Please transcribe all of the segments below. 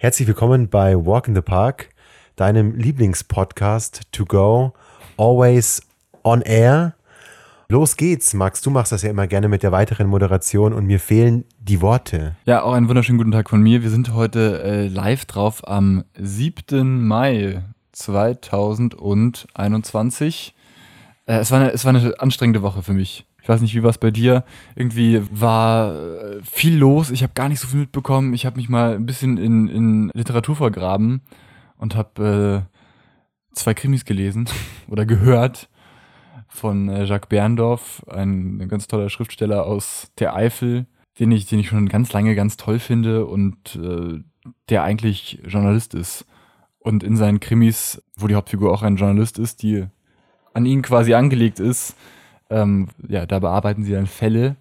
Herzlich willkommen bei Walk in the Park, deinem Lieblingspodcast to go, always on air. Los geht's, Max. Du machst das ja immer gerne mit der weiteren Moderation und mir fehlen die Worte. Ja, auch einen wunderschönen guten Tag von mir. Wir sind heute äh, live drauf am 7. Mai 2021. Äh, es, war eine, es war eine anstrengende Woche für mich. Ich weiß nicht, wie war es bei dir? Irgendwie war äh, viel los. Ich habe gar nicht so viel mitbekommen. Ich habe mich mal ein bisschen in, in Literatur vergraben und habe äh, zwei Krimis gelesen oder gehört von äh, Jacques Berndorf, ein, ein, ganz toller Schriftsteller aus der Eifel, den ich, den ich schon ganz lange ganz toll finde und äh, der eigentlich Journalist ist. Und in seinen Krimis, wo die Hauptfigur auch ein Journalist ist, die an ihn quasi angelegt ist, ähm, ja, da bearbeiten sie dann Fälle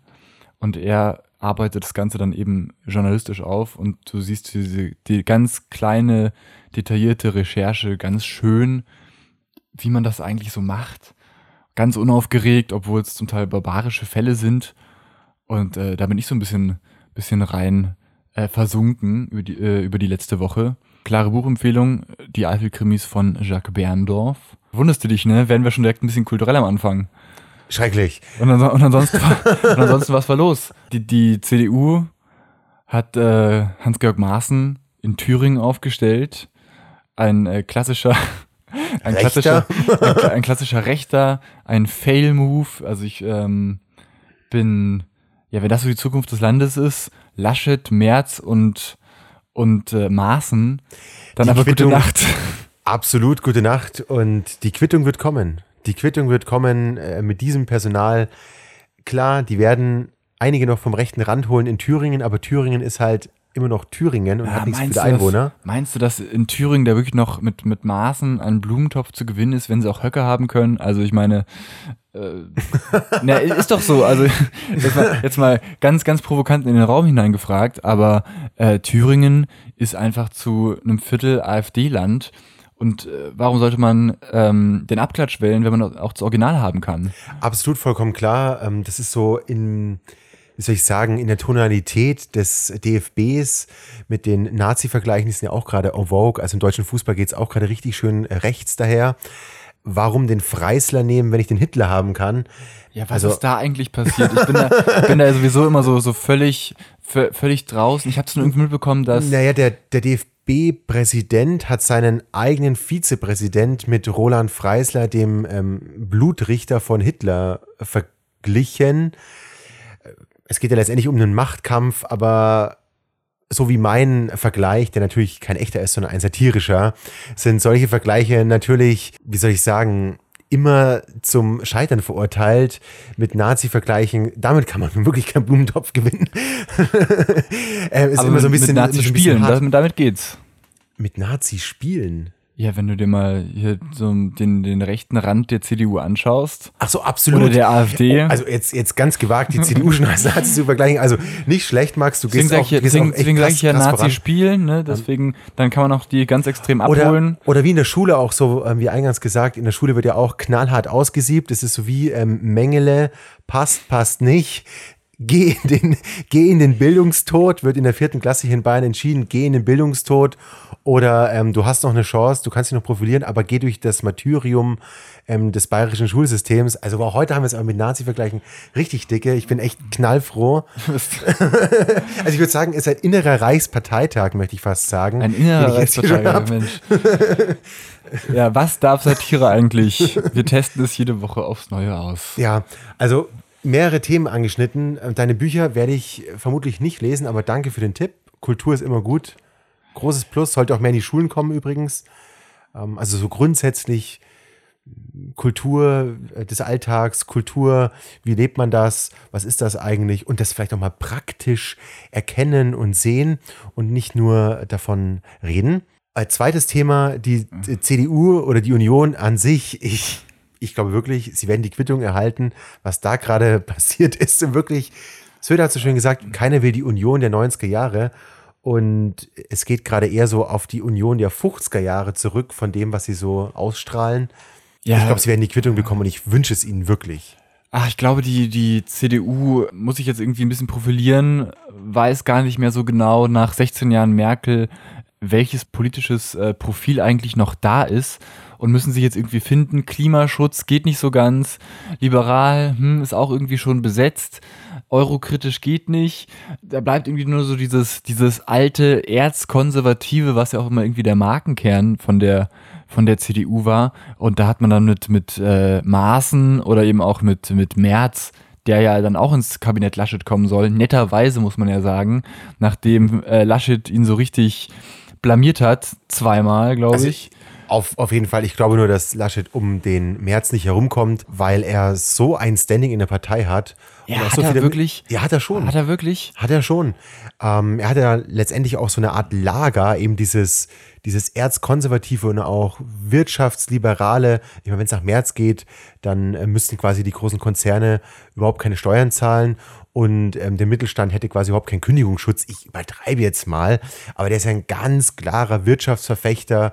und er arbeitet das Ganze dann eben journalistisch auf und du siehst diese, die ganz kleine, detaillierte Recherche ganz schön, wie man das eigentlich so macht. Ganz unaufgeregt, obwohl es zum Teil barbarische Fälle sind. Und äh, da bin ich so ein bisschen, bisschen rein äh, versunken über die, äh, über die letzte Woche. Klare Buchempfehlung, die Eifelkrimis von Jacques Berndorf. Wunderst du dich, ne? Werden wir schon direkt ein bisschen kulturell am Anfang. Schrecklich. Und, und, ansonsten, und ansonsten was war los? Die, die CDU hat äh, Hans-Georg Maaßen in Thüringen aufgestellt. Ein äh, klassischer, ein klassischer, ein, ein, klassischer Rechter, ein Fail-Move. Also ich ähm, bin, ja, wenn das so die Zukunft des Landes ist, Laschet, Merz und und äh, Maaßen, dann die aber Quittung, gute Nacht. Absolut gute Nacht und die Quittung wird kommen. Die Quittung wird kommen äh, mit diesem Personal. Klar, die werden einige noch vom rechten Rand holen in Thüringen, aber Thüringen ist halt immer noch Thüringen und ja, hat nichts viele Einwohner. Das, meinst du, dass in Thüringen da wirklich noch mit, mit Maßen ein Blumentopf zu gewinnen ist, wenn sie auch Höcke haben können? Also ich meine, äh, na, ist doch so. Also jetzt mal, jetzt mal, ganz, ganz provokant in den Raum hineingefragt, aber äh, Thüringen ist einfach zu einem Viertel AfD-Land und äh, warum sollte man ähm, den Abklatsch wählen, wenn man auch das Original haben kann? Absolut vollkommen klar. Ähm, das ist so in, wie soll ich sagen, in der Tonalität des DFBs mit den Nazi-Vergleichen, die sind ja auch gerade en vogue. Also im deutschen Fußball geht es auch gerade richtig schön rechts daher. Warum den Freisler nehmen, wenn ich den Hitler haben kann? Ja, was also, ist da eigentlich passiert? Ich bin da, bin da sowieso immer so, so völlig, völlig draußen. Ich habe es nur irgendwie mitbekommen, dass. Naja, der, der DFB DFB-Präsident hat seinen eigenen Vizepräsident mit Roland Freisler, dem ähm, Blutrichter von Hitler, verglichen. Es geht ja letztendlich um einen Machtkampf, aber so wie mein Vergleich, der natürlich kein echter ist, sondern ein satirischer, sind solche Vergleiche natürlich, wie soll ich sagen, immer zum Scheitern verurteilt mit Nazi-Vergleichen. Damit kann man wirklich keinen Blumentopf gewinnen. äh, ist Aber immer so ein bisschen. Mit Nazi spielen, damit, damit geht's. Mit Nazi spielen? Ja, wenn du dir mal hier so den, den rechten Rand der CDU anschaust. Ach so, absolut. Oder der AfD. Oh, also jetzt, jetzt ganz gewagt, die CDU schon als Nazi zu vergleichen. Also nicht schlecht, Max, du deswegen gehst auch, ich, deswegen, deswegen sage ich ja Nazi voran. spielen, ne? deswegen, dann kann man auch die ganz extrem abholen. Oder, oder wie in der Schule auch so, ähm, wie eingangs gesagt, in der Schule wird ja auch knallhart ausgesiebt. Das ist so wie ähm, Mengele, passt, passt nicht geh in, den, geh in den Bildungstod, wird in der vierten Klasse hier in Bayern entschieden, geh in den Bildungstod oder ähm, du hast noch eine Chance, du kannst dich noch profilieren, aber geh durch das Martyrium ähm, des bayerischen Schulsystems. Also auch heute haben wir es aber mit Nazi-Vergleichen richtig dicke. Ich bin echt knallfroh. also ich würde sagen, es ist ein innerer Reichsparteitag, möchte ich fast sagen. Ein innerer Reichsparteitag, Mensch. ja, was darf Satire eigentlich? Wir testen es jede Woche aufs Neue aus. Ja, also mehrere Themen angeschnitten. Deine Bücher werde ich vermutlich nicht lesen, aber danke für den Tipp. Kultur ist immer gut. Großes Plus, sollte auch mehr in die Schulen kommen übrigens. Ähm, also so grundsätzlich Kultur äh, des Alltags, Kultur, wie lebt man das, was ist das eigentlich und das vielleicht auch mal praktisch erkennen und sehen und nicht nur davon reden. Als zweites Thema die CDU oder die Union an sich. Ich ich glaube wirklich, sie werden die Quittung erhalten. Was da gerade passiert ist, wirklich, Söder hat so schön gesagt, keiner will die Union der 90er Jahre. Und es geht gerade eher so auf die Union der 50er Jahre zurück, von dem, was sie so ausstrahlen. Ja. Ich glaube, sie werden die Quittung bekommen und ich wünsche es ihnen wirklich. Ach, ich glaube, die, die CDU muss sich jetzt irgendwie ein bisschen profilieren, weiß gar nicht mehr so genau nach 16 Jahren Merkel, welches politisches äh, Profil eigentlich noch da ist und müssen sich jetzt irgendwie finden. Klimaschutz geht nicht so ganz, liberal hm, ist auch irgendwie schon besetzt, eurokritisch geht nicht. Da bleibt irgendwie nur so dieses, dieses alte Erzkonservative, was ja auch immer irgendwie der Markenkern von der von der CDU war. Und da hat man dann mit, mit äh, Maßen oder eben auch mit, mit Merz der ja dann auch ins Kabinett Laschet kommen soll. Netterweise muss man ja sagen, nachdem äh, Laschet ihn so richtig blamiert hat, zweimal, glaube also ich. Auf, auf jeden Fall. Ich glaube nur, dass Laschet um den März nicht herumkommt, weil er so ein Standing in der Partei hat. Ja, hat so er wirklich? Ja, hat er schon. Hat er wirklich? Hat er schon. Ähm, er hat ja letztendlich auch so eine Art Lager, eben dieses, dieses erzkonservative und auch wirtschaftsliberale. Ich meine, wenn es nach März geht, dann äh, müssten quasi die großen Konzerne überhaupt keine Steuern zahlen und ähm, der Mittelstand hätte quasi überhaupt keinen Kündigungsschutz. Ich übertreibe jetzt mal, aber der ist ja ein ganz klarer Wirtschaftsverfechter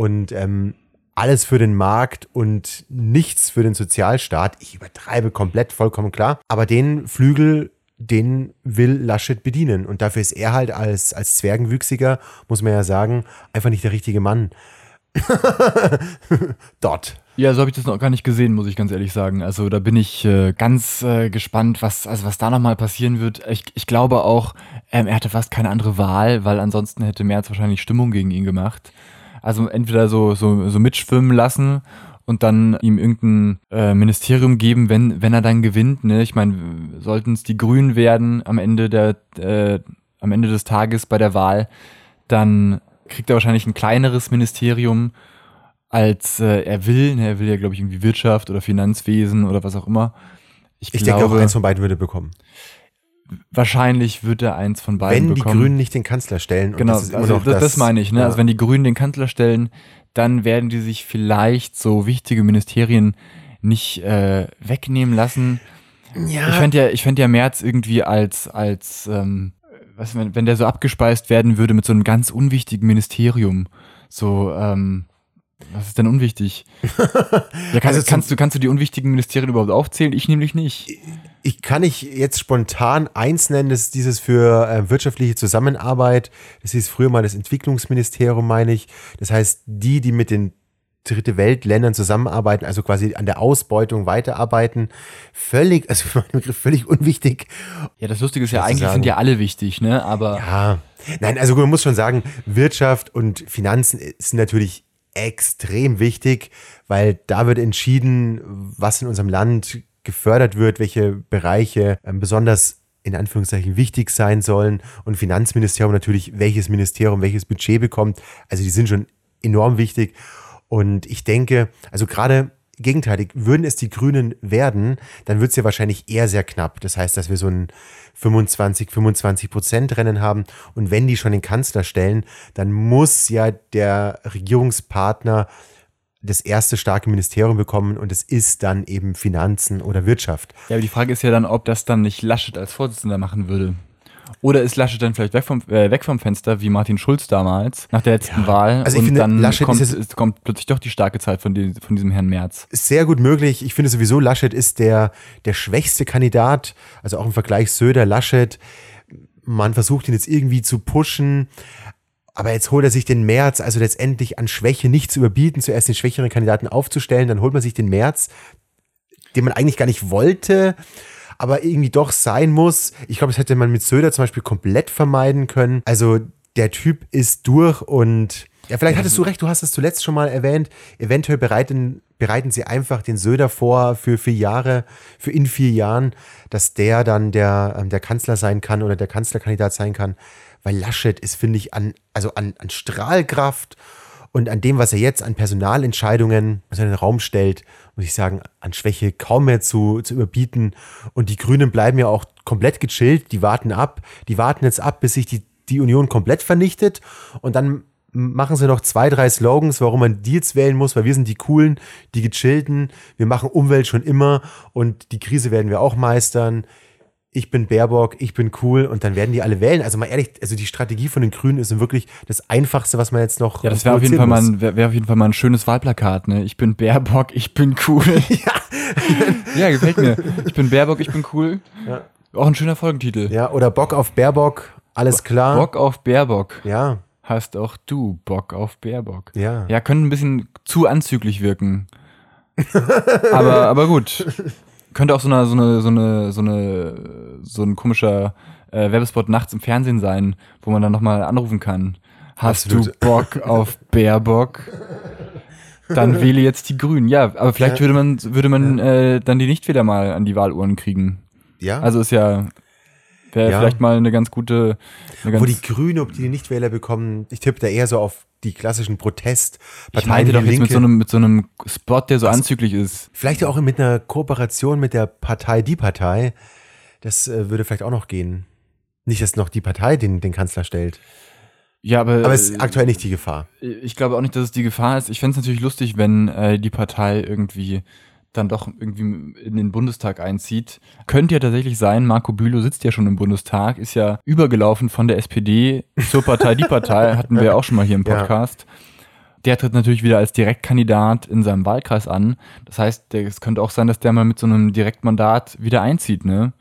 und ähm, alles für den Markt und nichts für den Sozialstaat. Ich übertreibe komplett, vollkommen klar. Aber den Flügel, den will Laschet bedienen. Und dafür ist er halt als, als Zwergenwüchsiger, muss man ja sagen, einfach nicht der richtige Mann. Dort. Ja, so habe ich das noch gar nicht gesehen, muss ich ganz ehrlich sagen. Also da bin ich äh, ganz äh, gespannt, was, also was da nochmal passieren wird. Ich, ich glaube auch, ähm, er hatte fast keine andere Wahl, weil ansonsten hätte Merz wahrscheinlich Stimmung gegen ihn gemacht. Also entweder so, so, so mitschwimmen lassen und dann ihm irgendein äh, Ministerium geben, wenn, wenn er dann gewinnt. Ne? Ich meine, sollten es die Grünen werden am Ende der, äh, am Ende des Tages bei der Wahl, dann kriegt er wahrscheinlich ein kleineres Ministerium als äh, er will. Er will ja, glaube ich, irgendwie Wirtschaft oder Finanzwesen oder was auch immer. Ich, ich glaube, denke auch, eins von beiden würde bekommen. Wahrscheinlich wird er eins von beiden wenn bekommen. Wenn die Grünen nicht den Kanzler stellen. Genau, das, also das, das, meine ich. Ne? Ja. Also wenn die Grünen den Kanzler stellen, dann werden die sich vielleicht so wichtige Ministerien nicht äh, wegnehmen lassen. Ja. Ich fände ja, ich fände ja Merz irgendwie als, als ähm, was, wenn, wenn der so abgespeist werden würde mit so einem ganz unwichtigen Ministerium. So, ähm, was ist denn unwichtig? ja, kann, also kannst, du, kannst du die unwichtigen Ministerien überhaupt aufzählen? Ich nämlich nicht. Ich kann nicht jetzt spontan eins nennen, das ist dieses für äh, wirtschaftliche Zusammenarbeit. Das hieß früher mal das Entwicklungsministerium, meine ich. Das heißt, die, die mit den dritte Weltländern zusammenarbeiten, also quasi an der Ausbeutung weiterarbeiten, völlig, also für meinen Begriff völlig unwichtig. Ja, das Lustige ist ja, eigentlich sagen. sind ja alle wichtig, ne? Aber. Ja. Nein, also man muss schon sagen, Wirtschaft und Finanzen sind natürlich extrem wichtig, weil da wird entschieden, was in unserem Land gefördert wird, welche Bereiche ähm, besonders in Anführungszeichen wichtig sein sollen und Finanzministerium natürlich, welches Ministerium welches Budget bekommt. Also die sind schon enorm wichtig. Und ich denke, also gerade gegenteilig, würden es die Grünen werden, dann wird es ja wahrscheinlich eher sehr knapp. Das heißt, dass wir so ein 25, 25 Prozent Rennen haben. Und wenn die schon den Kanzler stellen, dann muss ja der Regierungspartner das erste starke Ministerium bekommen und es ist dann eben Finanzen oder Wirtschaft. Ja, aber die Frage ist ja dann, ob das dann nicht Laschet als Vorsitzender machen würde. Oder ist Laschet dann vielleicht weg vom, äh, weg vom Fenster, wie Martin Schulz damals, nach der letzten ja. Wahl? Also ich und finde, dann Laschet kommt, ist kommt plötzlich doch die starke Zeit von, die, von diesem Herrn Merz. Sehr gut möglich. Ich finde sowieso, Laschet ist der, der schwächste Kandidat, also auch im Vergleich Söder-Laschet. Man versucht ihn jetzt irgendwie zu pushen. Aber jetzt holt er sich den März, also letztendlich an Schwäche nicht zu überbieten, zuerst den schwächeren Kandidaten aufzustellen, dann holt man sich den März, den man eigentlich gar nicht wollte aber irgendwie doch sein muss. Ich glaube, das hätte man mit Söder zum Beispiel komplett vermeiden können. Also der Typ ist durch und ja, vielleicht hattest du recht, du hast es zuletzt schon mal erwähnt. Eventuell bereiten, bereiten sie einfach den Söder vor für vier Jahre, für in vier Jahren, dass der dann der, ähm, der Kanzler sein kann oder der Kanzlerkandidat sein kann. Weil Laschet ist, finde ich, an, also an, an Strahlkraft und an dem, was er jetzt an Personalentscheidungen in den Raum stellt, muss ich sagen, an Schwäche kaum mehr zu, zu überbieten. Und die Grünen bleiben ja auch komplett gechillt, die warten ab. Die warten jetzt ab, bis sich die, die Union komplett vernichtet. Und dann machen sie noch zwei, drei Slogans, warum man die jetzt wählen muss, weil wir sind die coolen, die gechillten, wir machen Umwelt schon immer und die Krise werden wir auch meistern ich bin Baerbock, ich bin cool und dann werden die alle wählen. Also mal ehrlich, also die Strategie von den Grünen ist wirklich das Einfachste, was man jetzt noch. Ja, das wäre auf jeden Fall mal ein, wär, wär auf jeden Fall mal ein schönes Wahlplakat, ne? Ich bin Baerbock, ich bin cool. ja. ja, gefällt mir. Ich bin Baerbock, ich bin cool. Ja. Auch ein schöner Folgentitel. Ja, oder Bock auf Baerbock, alles klar. Bock auf Baerbock. Ja. hast auch du Bock auf Baerbock. Ja. Ja, können ein bisschen zu anzüglich wirken. aber, aber gut. Könnte auch so eine, so eine, so eine, so eine, so ein komischer äh, Werbespot nachts im Fernsehen sein, wo man dann nochmal anrufen kann. Hast Absolut. du Bock auf Baerbock? Dann wähle jetzt die Grünen. Ja, aber vielleicht Ja. würde man, würde man äh, dann die Nichtwähler mal an die Wahluhren kriegen. Ja. Also ist ja, wäre Ja. vielleicht mal eine ganz gute, eine ganz, Wo die Grünen, ob die Nichtwähler bekommen, ich tippe da eher so auf die klassischen Protestparteien. ich meinte doch jetzt mit so einem, mit so einem Spot, der so anzüglich ist. Vielleicht auch mit einer Kooperation mit der Partei Die Partei. Das äh, würde vielleicht auch noch gehen. Nicht, dass noch die Partei den, den Kanzler stellt. Ja, aber, Aber es ist aktuell nicht die Gefahr. ich glaube auch nicht, dass es die Gefahr ist. Ich fände es natürlich lustig, wenn äh, die Partei irgendwie dann doch irgendwie in den Bundestag einzieht. Könnte ja tatsächlich sein, Marco Bülow sitzt ja schon im Bundestag, ist ja übergelaufen von der SPD zur Partei Die Partei, hatten wir ja auch schon mal hier im Ja. Podcast. Der tritt natürlich wieder als Direktkandidat in seinem Wahlkreis an. Das heißt, es könnte auch sein, dass der mal mit so einem Direktmandat wieder einzieht, ne?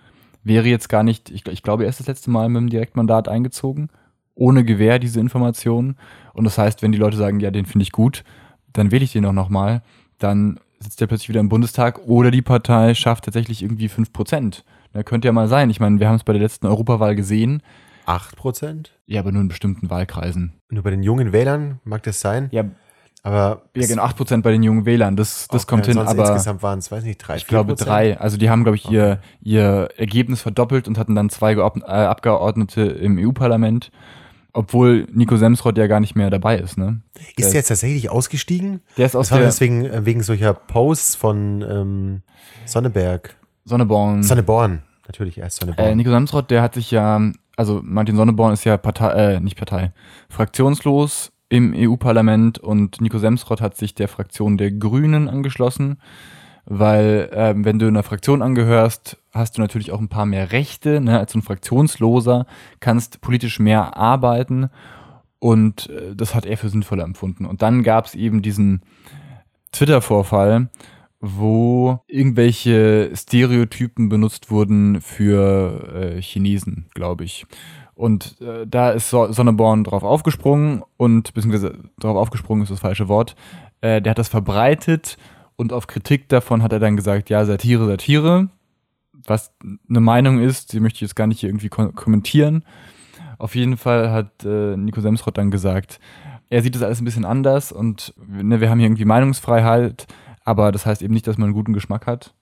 Wäre jetzt gar nicht, ich, ich glaube, er ist das letzte Mal mit einem Direktmandat eingezogen, ohne Gewähr diese Informationen. Und das heißt, wenn die Leute sagen, ja, den finde ich gut, dann wähle ich den auch nochmal, dann sitzt der plötzlich wieder im Bundestag oder die Partei schafft tatsächlich irgendwie 5%. Da könnte ja mal sein. Ich meine, wir haben es bei der letzten Europawahl gesehen. 8 Prozent? Ja, aber nur in bestimmten Wahlkreisen. Nur bei den jungen Wählern mag das sein. Ja, Aber ja genau, 8% bei den jungen Wählern. Das, das okay, kommt hin, aber insgesamt waren es, weiß nicht, drei, ich glaube 4%? drei. Also die haben, glaube ich, ihr, ihr Ergebnis verdoppelt und hatten dann zwei Geordn- äh, Abgeordnete im EU-Parlament. Obwohl Nico Semsrott ja gar nicht mehr dabei ist, ne? Ist der jetzt tatsächlich ausgestiegen? Der ist aus Das war der deswegen äh, wegen solcher Posts von ähm, Sonneberg. Sonneborn. Sonneborn. Natürlich erst Sonneborn. Äh, Nico Samsrott, der hat sich ja, also Martin Sonneborn ist ja Partei, äh, nicht Partei, fraktionslos im EU-Parlament und Nico Semsrott hat sich der Fraktion der Grünen angeschlossen, weil ähm, wenn du einer Fraktion angehörst, hast du natürlich auch ein paar mehr Rechte, ne, als ein Fraktionsloser, kannst politisch mehr arbeiten und äh, das hat er für sinnvoller empfunden. Und dann gab es eben diesen Twitter-Vorfall, wo irgendwelche Stereotypen benutzt wurden für äh, Chinesen, glaube ich. Und äh, da ist so Sonneborn drauf aufgesprungen und, beziehungsweise drauf aufgesprungen ist das falsche Wort, äh, der hat das verbreitet und auf Kritik davon hat er dann gesagt, ja, Satire, Satire, was eine Meinung ist, die möchte ich jetzt gar nicht irgendwie ko kommentieren. Auf jeden Fall hat äh, Nico Semsrott dann gesagt, er sieht das alles ein bisschen anders und ne, wir haben hier irgendwie Meinungsfreiheit, aber das heißt eben nicht, dass man einen guten Geschmack hat.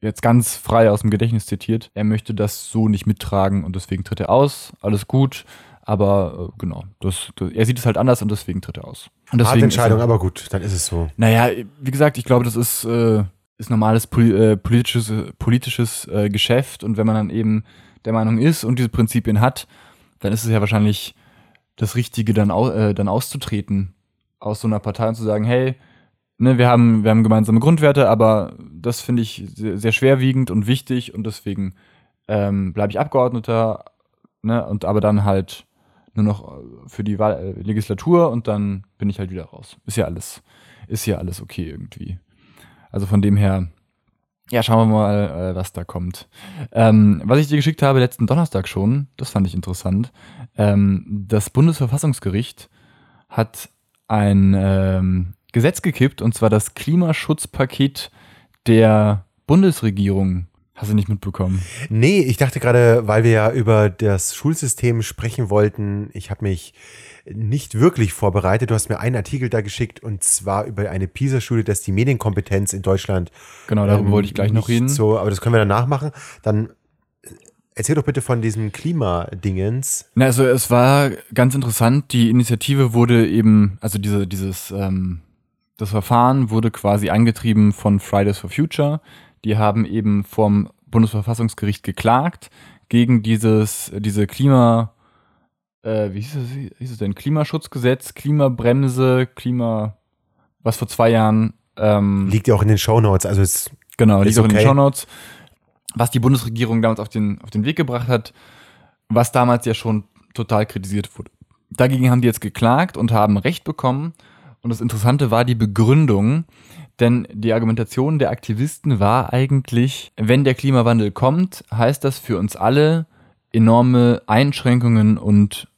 Jetzt ganz frei aus dem Gedächtnis zitiert. Er möchte das so nicht mittragen und deswegen tritt er aus. Alles gut, aber äh, genau, das, das, er sieht es halt anders und deswegen tritt er aus. Und Harte deswegen Entscheidung, ist er, aber gut, dann ist es so. naja, wie gesagt, ich glaube, das ist, äh, ist normales poli äh, politisches, politisches äh, Geschäft und wenn man dann eben der Meinung ist und diese Prinzipien hat, dann ist es ja wahrscheinlich das Richtige, dann, au äh, dann auszutreten aus so einer Partei und zu sagen, hey, ne, wir haben, wir haben gemeinsame Grundwerte, aber das finde ich sehr, sehr schwerwiegend und wichtig und deswegen ähm, bleibe ich Abgeordneter, ne, und aber dann halt nur noch äh, für die Wahl, äh, Legislatur und dann bin ich halt wieder raus. Ist ja alles, ist ja alles okay irgendwie. Also von dem her, ja, schauen wir mal, äh, was da kommt. Ähm, was ich dir geschickt habe letzten Donnerstag schon, das fand ich interessant. Ähm, das Bundesverfassungsgericht hat ein ähm, Gesetz gekippt, und zwar das Klimaschutzpaket der Bundesregierung. Hast du nicht mitbekommen? Nee, ich dachte gerade, weil wir ja über das Schulsystem sprechen wollten, ich habe mich nicht wirklich vorbereitet. Du hast mir einen Artikel da geschickt und zwar über eine PISA-Studie, dass die Medienkompetenz in Deutschland. Genau, darüber ähm, wollte ich gleich noch reden. So, aber das können wir danach machen. Dann äh, erzähl doch bitte von diesem Klimadingens. Na, also es war ganz interessant, die Initiative wurde eben, also diese, dieses, ähm, das Verfahren wurde quasi angetrieben von Fridays for Future. Die haben eben vom Bundesverfassungsgericht geklagt gegen dieses, diese Klima, äh, wie hieß es, hieß es denn? Klimaschutzgesetz, Klimabremse, Klima, was vor zwei Jahren, ähm, Liegt ja auch in den Shownotes. Also es, Genau, Ist liegt auch in den. Shownotes. Was die Bundesregierung damals auf den, auf den Weg gebracht hat, was damals ja schon total kritisiert wurde. Dagegen haben die jetzt geklagt und haben Recht bekommen. Und das Interessante war die Begründung, denn die Argumentation der Aktivisten war eigentlich, wenn der Klimawandel kommt, heißt das für uns alle enorme Einschränkungen und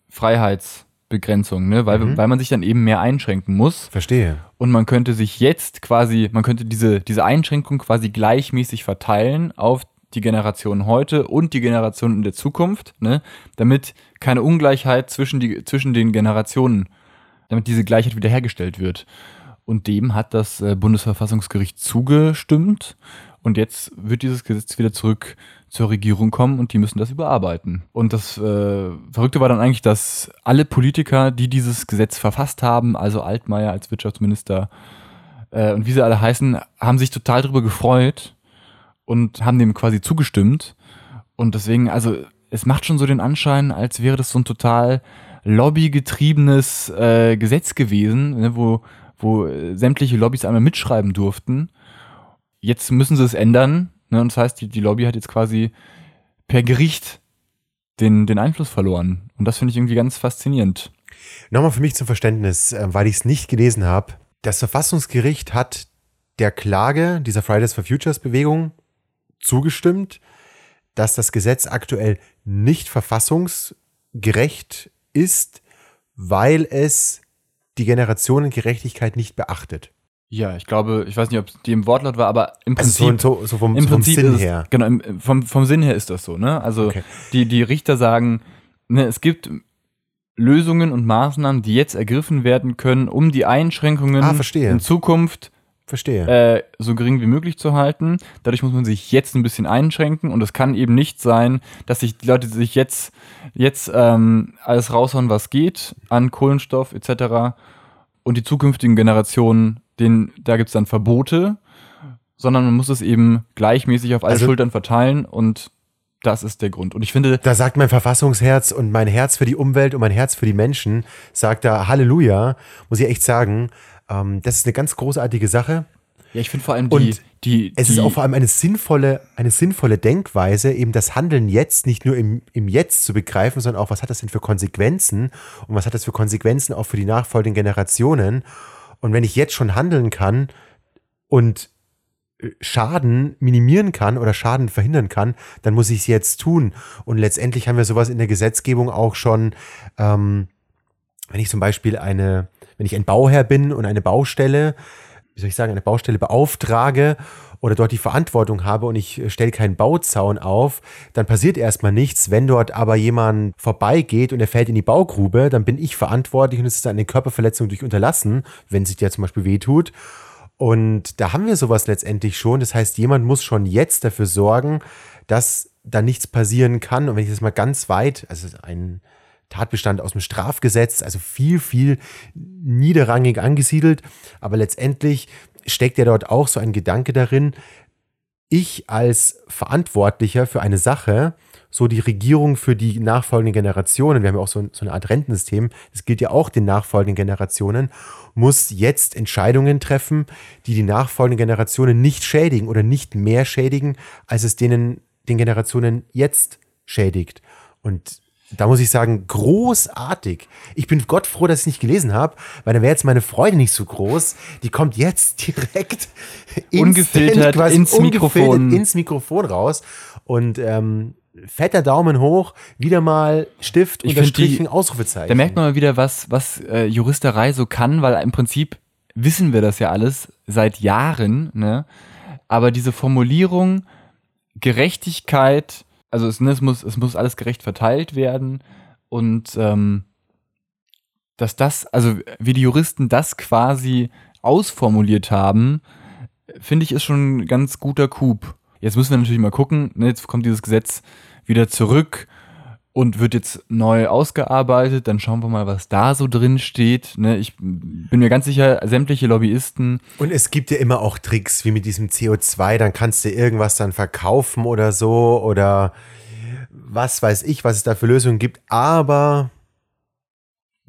Begrenzung, ne? weil, Mhm. weil man sich dann eben mehr einschränken muss. Verstehe. Und man könnte sich jetzt quasi, man könnte diese, diese Einschränkung quasi gleichmäßig verteilen auf die Generation heute und die Generation in der Zukunft, ne? damit keine Ungleichheit zwischen, die, zwischen den Generationen, damit diese Gleichheit wiederhergestellt wird. Und dem hat das äh, Bundesverfassungsgericht zugestimmt. Und jetzt wird dieses Gesetz wieder zurück zur Regierung kommen und die müssen das überarbeiten. Und das äh, Verrückte war dann eigentlich, dass alle Politiker, die dieses Gesetz verfasst haben, also Altmaier als Wirtschaftsminister äh, und wie sie alle heißen, haben sich total darüber gefreut und haben dem quasi zugestimmt. Und deswegen, also es macht schon so den Anschein, als wäre das so ein total lobbygetriebenes äh, Gesetz gewesen, ne, wo, wo äh, sämtliche Lobbys einmal mitschreiben durften. Jetzt müssen sie es ändern. Ne, und das heißt, die, die Lobby hat jetzt quasi per Gericht den, den Einfluss verloren. Und das finde ich irgendwie ganz faszinierend. Nochmal für mich zum Verständnis, äh, weil ich es nicht gelesen habe. Das Verfassungsgericht hat der Klage dieser Fridays for Futures Bewegung zugestimmt, dass das Gesetz aktuell nicht verfassungsgerecht ist, weil es die Generationengerechtigkeit nicht beachtet. Ja, ich glaube, ich weiß nicht, ob es dem Wortlaut war, aber im Also Prinzip. so, so, so vom, Im so vom Prinzip Sinn ist her. Genau, im, vom, vom Sinn her ist das so, ne? Also Okay. die, die Richter sagen, ne, es gibt Lösungen und Maßnahmen, die jetzt ergriffen werden können, um die Einschränkungen Ah, in Zukunft Verstehe. äh, so gering wie möglich zu halten. Dadurch muss man sich jetzt ein bisschen einschränken und es kann eben nicht sein, dass sich die Leute sich jetzt, jetzt ähm, alles raushauen, was geht an Kohlenstoff etc. und die zukünftigen Generationen, denen, da gibt es dann Verbote, sondern man muss es eben gleichmäßig auf alle Also- Schultern verteilen und das ist der Grund. Und ich finde, Da sagt mein Verfassungsherz und mein Herz für die Umwelt und mein Herz für die Menschen, sagt da Halleluja, muss ich echt sagen. Ähm, das ist eine ganz großartige Sache. ja, ich finde vor allem die, Und die, Es die ist auch vor allem eine sinnvolle, eine sinnvolle Denkweise, eben das Handeln jetzt nicht nur im, im Jetzt zu begreifen, sondern auch, was hat das denn für Konsequenzen und was hat das für Konsequenzen auch für die nachfolgenden Generationen. Und wenn ich jetzt schon handeln kann und äh, Schaden minimieren kann oder Schaden verhindern kann, dann muss ich es jetzt tun. Und letztendlich haben wir sowas in der Gesetzgebung auch schon, ähm, wenn ich zum Beispiel eine, wenn ich ein Bauherr bin und eine Baustelle, wie soll ich sagen, eine Baustelle beauftrage oder dort die Verantwortung habe und ich äh, stelle keinen Bauzaun auf, dann passiert erstmal nichts. Wenn dort aber jemand vorbeigeht und er fällt in die Baugrube, dann bin ich verantwortlich und es ist eine Körperverletzung durch Unterlassen, wenn sich der zum Beispiel wehtut. Und da haben wir sowas letztendlich schon. Das heißt, jemand muss schon jetzt dafür sorgen, dass da nichts passieren kann. Und wenn ich das mal ganz weit, also ein Tatbestand aus dem Strafgesetz, also viel, viel niederrangig angesiedelt, aber letztendlich steckt ja dort auch so ein Gedanke darin, ich als Verantwortlicher für eine Sache, so die Regierung für die nachfolgenden Generationen, wir haben ja auch so, so eine Art Rentensystem, das gilt ja auch den nachfolgenden Generationen, muss jetzt Entscheidungen treffen, die die nachfolgenden Generationen nicht schädigen oder nicht mehr schädigen, als es denen, den Generationen jetzt schädigt. Und da muss ich sagen, großartig. Ich bin Gott froh, dass ich es nicht gelesen habe, weil dann wäre jetzt meine Freude nicht so groß. Die kommt jetzt direkt Ungefiltert instant ins Mikrofon. ins Mikrofon raus. Und ähm, fetter Daumen hoch, wieder mal Stift, Ich unterstrichen, die- Ausrufezeichen. Da merkt man mal wieder, was, was äh, Juristerei so kann, weil im Prinzip wissen wir das ja alles seit Jahren, ne? Aber diese Formulierung, Gerechtigkeit, also es, ne, es, muss, es muss alles gerecht verteilt werden und ähm, dass das, also wie die Juristen das quasi ausformuliert haben, finde ich, ist schon ein ganz guter Coup. Jetzt müssen wir natürlich mal gucken, ne, jetzt kommt dieses Gesetz wieder zurück und wird jetzt neu ausgearbeitet. Dann schauen wir mal, was da so drin steht. Ne, ich bin mir ganz sicher, sämtliche Lobbyisten, Und es gibt ja immer auch Tricks, wie mit diesem CO2, dann kannst du irgendwas dann verkaufen oder so oder was weiß ich, was es da für Lösungen gibt. Aber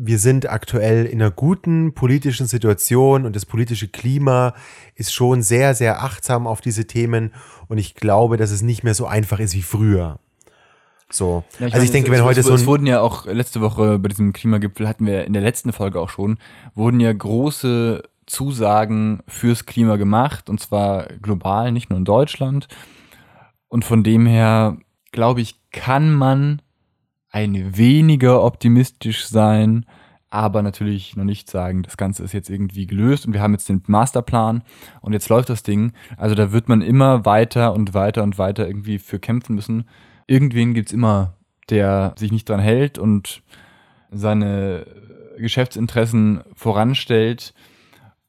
wir sind aktuell in einer guten politischen Situation und das politische Klima ist schon sehr, sehr achtsam auf diese Themen und ich glaube, dass es nicht mehr so einfach ist wie früher. So. Ja, also ich meine, denke, es, wenn es, heute es, so es wurden ja auch letzte Woche bei diesem Klimagipfel hatten wir in der letzten Folge auch schon, wurden ja große Zusagen fürs Klima gemacht und zwar global, nicht nur in Deutschland. Und von dem her, glaube ich, kann man ein weniger optimistisch sein aber natürlich noch nicht sagen, das Ganze ist jetzt irgendwie gelöst und wir haben jetzt den Masterplan und jetzt läuft das Ding. Also da wird man immer weiter und weiter und weiter irgendwie für kämpfen müssen. Irgendwen gibt's immer, der sich nicht dran hält und seine Geschäftsinteressen voranstellt.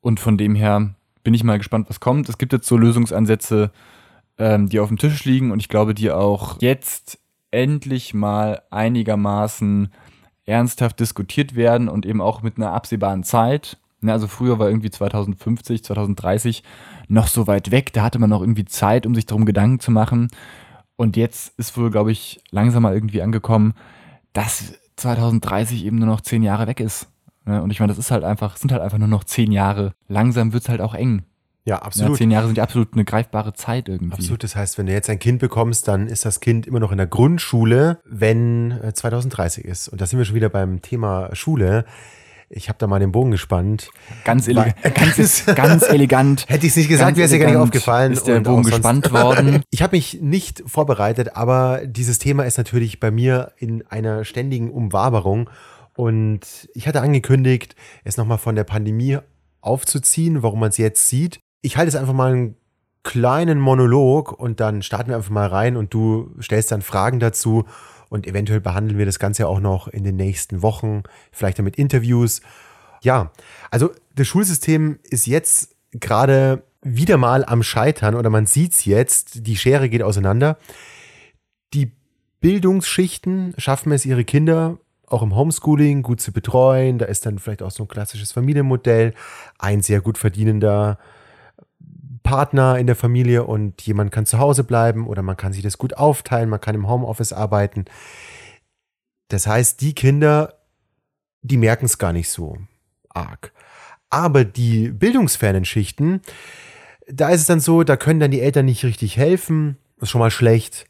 Und von dem her bin ich mal gespannt, was kommt. Es gibt jetzt so Lösungsansätze, ähm, die auf dem Tisch liegen und ich glaube, die auch jetzt endlich mal einigermaßen ernsthaft diskutiert werden und eben auch mit einer absehbaren Zeit. Ne, also früher war irgendwie 2050, 2030 noch so weit weg, da hatte man noch irgendwie Zeit, um sich darum Gedanken zu machen. Und jetzt ist wohl, glaube ich, langsam mal irgendwie angekommen, dass 2030 eben nur noch zehn Jahre weg ist. Ne, und ich meine, das ist halt einfach, sind halt einfach nur noch zehn Jahre. Langsam wird es halt auch eng. Ja, absolut. Ja, zehn Jahre sind ja absolut eine greifbare Zeit irgendwie. Absolut. Das heißt, wenn du jetzt ein Kind bekommst, dann ist das Kind immer noch in der Grundschule, wenn 2030 äh, ist. Und da sind wir schon wieder beim Thema Schule. Ich habe da mal den Bogen gespannt. Ganz, elegant. ganz, ganz elegant. Hätte ich es nicht gesagt, wäre es ja gar nicht aufgefallen. Ist der Bogen gespannt worden. Ich habe mich nicht vorbereitet, aber dieses Thema ist natürlich bei mir in einer ständigen Umwaberung. Und ich hatte angekündigt, es nochmal von der Pandemie aufzuziehen, warum man es jetzt sieht ich halte es einfach mal einen kleinen Monolog und dann starten wir einfach mal rein und du stellst dann Fragen dazu und eventuell behandeln wir das Ganze auch noch in den nächsten Wochen, vielleicht dann mit Interviews. Ja, also das Schulsystem ist jetzt gerade wieder mal am Scheitern oder man sieht es jetzt, die Schere geht auseinander. Die Bildungsschichten schaffen es, ihre Kinder auch im Homeschooling gut zu betreuen. Da ist dann vielleicht auch so ein klassisches Familienmodell. Ein sehr gut verdienender Partner in der Familie und jemand kann zu Hause bleiben oder man kann sich das gut aufteilen, man kann im Homeoffice arbeiten. Das heißt, die Kinder, die merken es gar nicht so arg. Aber die bildungsfernen Schichten, da ist es dann so, da können dann die Eltern nicht richtig helfen. Das ist schon mal schlecht.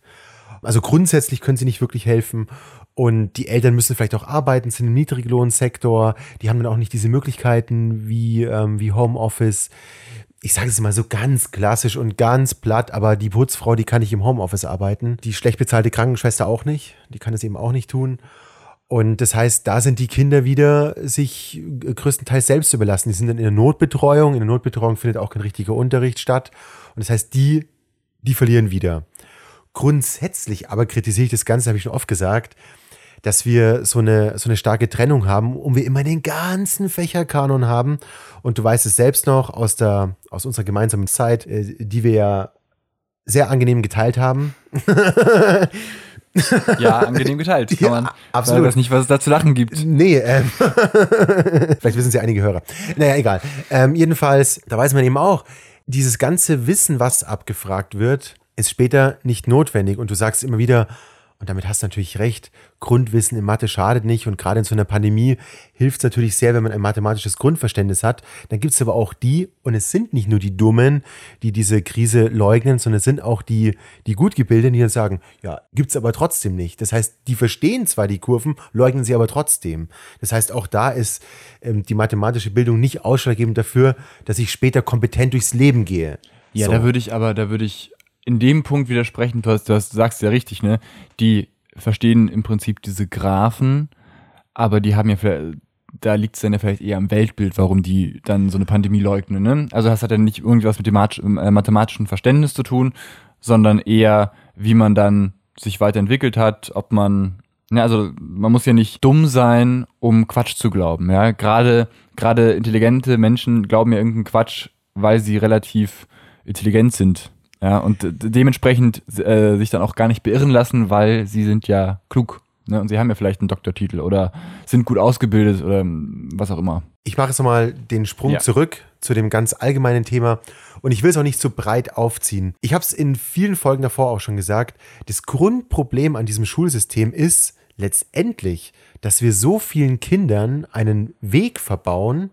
Also grundsätzlich können sie nicht wirklich helfen. Und die Eltern müssen vielleicht auch arbeiten, sind im Niedriglohnsektor. Die haben dann auch nicht diese Möglichkeiten wie, ähm, wie Homeoffice ich sage es mal so ganz klassisch und ganz platt, aber die Putzfrau, die kann nicht im Homeoffice arbeiten. Die schlecht bezahlte Krankenschwester auch nicht. Die kann es eben auch nicht tun. Und das heißt, da sind die Kinder wieder sich größtenteils selbst überlassen. Die sind dann in der Notbetreuung. In der Notbetreuung findet auch kein richtiger Unterricht statt. Und das heißt, die, die verlieren wieder. Grundsätzlich aber kritisiere ich das Ganze, habe ich schon oft gesagt, dass wir so eine, so eine starke Trennung haben und wir immer den ganzen Fächerkanon haben. Und du weißt es selbst noch aus, der, aus unserer gemeinsamen Zeit, äh, die wir ja sehr angenehm geteilt haben. ja, angenehm geteilt. Kann ja, man, absolut. Ich weiß nicht, was es da zu lachen gibt. Nee, ähm, vielleicht wissen es ja einige Hörer. Naja, egal. Ähm, jedenfalls, da weiß man eben auch, dieses ganze Wissen, was abgefragt wird, ist später nicht notwendig. Und du sagst immer wieder, und damit hast du natürlich recht, Grundwissen in Mathe schadet nicht und gerade in so einer Pandemie hilft es natürlich sehr, wenn man ein mathematisches Grundverständnis hat. Dann gibt es aber auch die, und es sind nicht nur die Dummen, die diese Krise leugnen, sondern es sind auch die, die gut gebildeten, die dann sagen, ja, gibt es aber trotzdem nicht. Das heißt, die verstehen zwar die Kurven, leugnen sie aber trotzdem. Das heißt, auch da ist ähm, die mathematische Bildung nicht ausschlaggebend dafür, dass ich später kompetent durchs Leben gehe. Ja, so. da würde ich aber, da würde ich in dem Punkt widersprechen, du, hast, du, hast, du sagst ja richtig, ne? Die verstehen im Prinzip diese Graphen, aber die haben ja vielleicht, da liegt es dann ja vielleicht eher am Weltbild, warum die dann so eine Pandemie leugnen. Ne? Also das hat ja nicht irgendwas mit dem äh, mathematischen Verständnis zu tun, sondern eher, wie man dann sich weiterentwickelt hat, ob man, ne, also man muss ja nicht dumm sein, um Quatsch zu glauben. Ja, gerade gerade intelligente Menschen glauben ja irgendeinen Quatsch, weil sie relativ intelligent sind. Ja, und dementsprechend äh, sich dann auch gar nicht beirren lassen, weil sie sind ja klug. Ne? Und sie haben ja vielleicht einen Doktortitel oder sind gut ausgebildet oder was auch immer. Ich mache jetzt nochmal den Sprung ja. zurück zu dem ganz allgemeinen Thema. Und ich will es auch nicht zu breit aufziehen. Ich habe es in vielen Folgen davor auch schon gesagt. Das Grundproblem an diesem Schulsystem ist letztendlich, dass wir so vielen Kindern einen Weg verbauen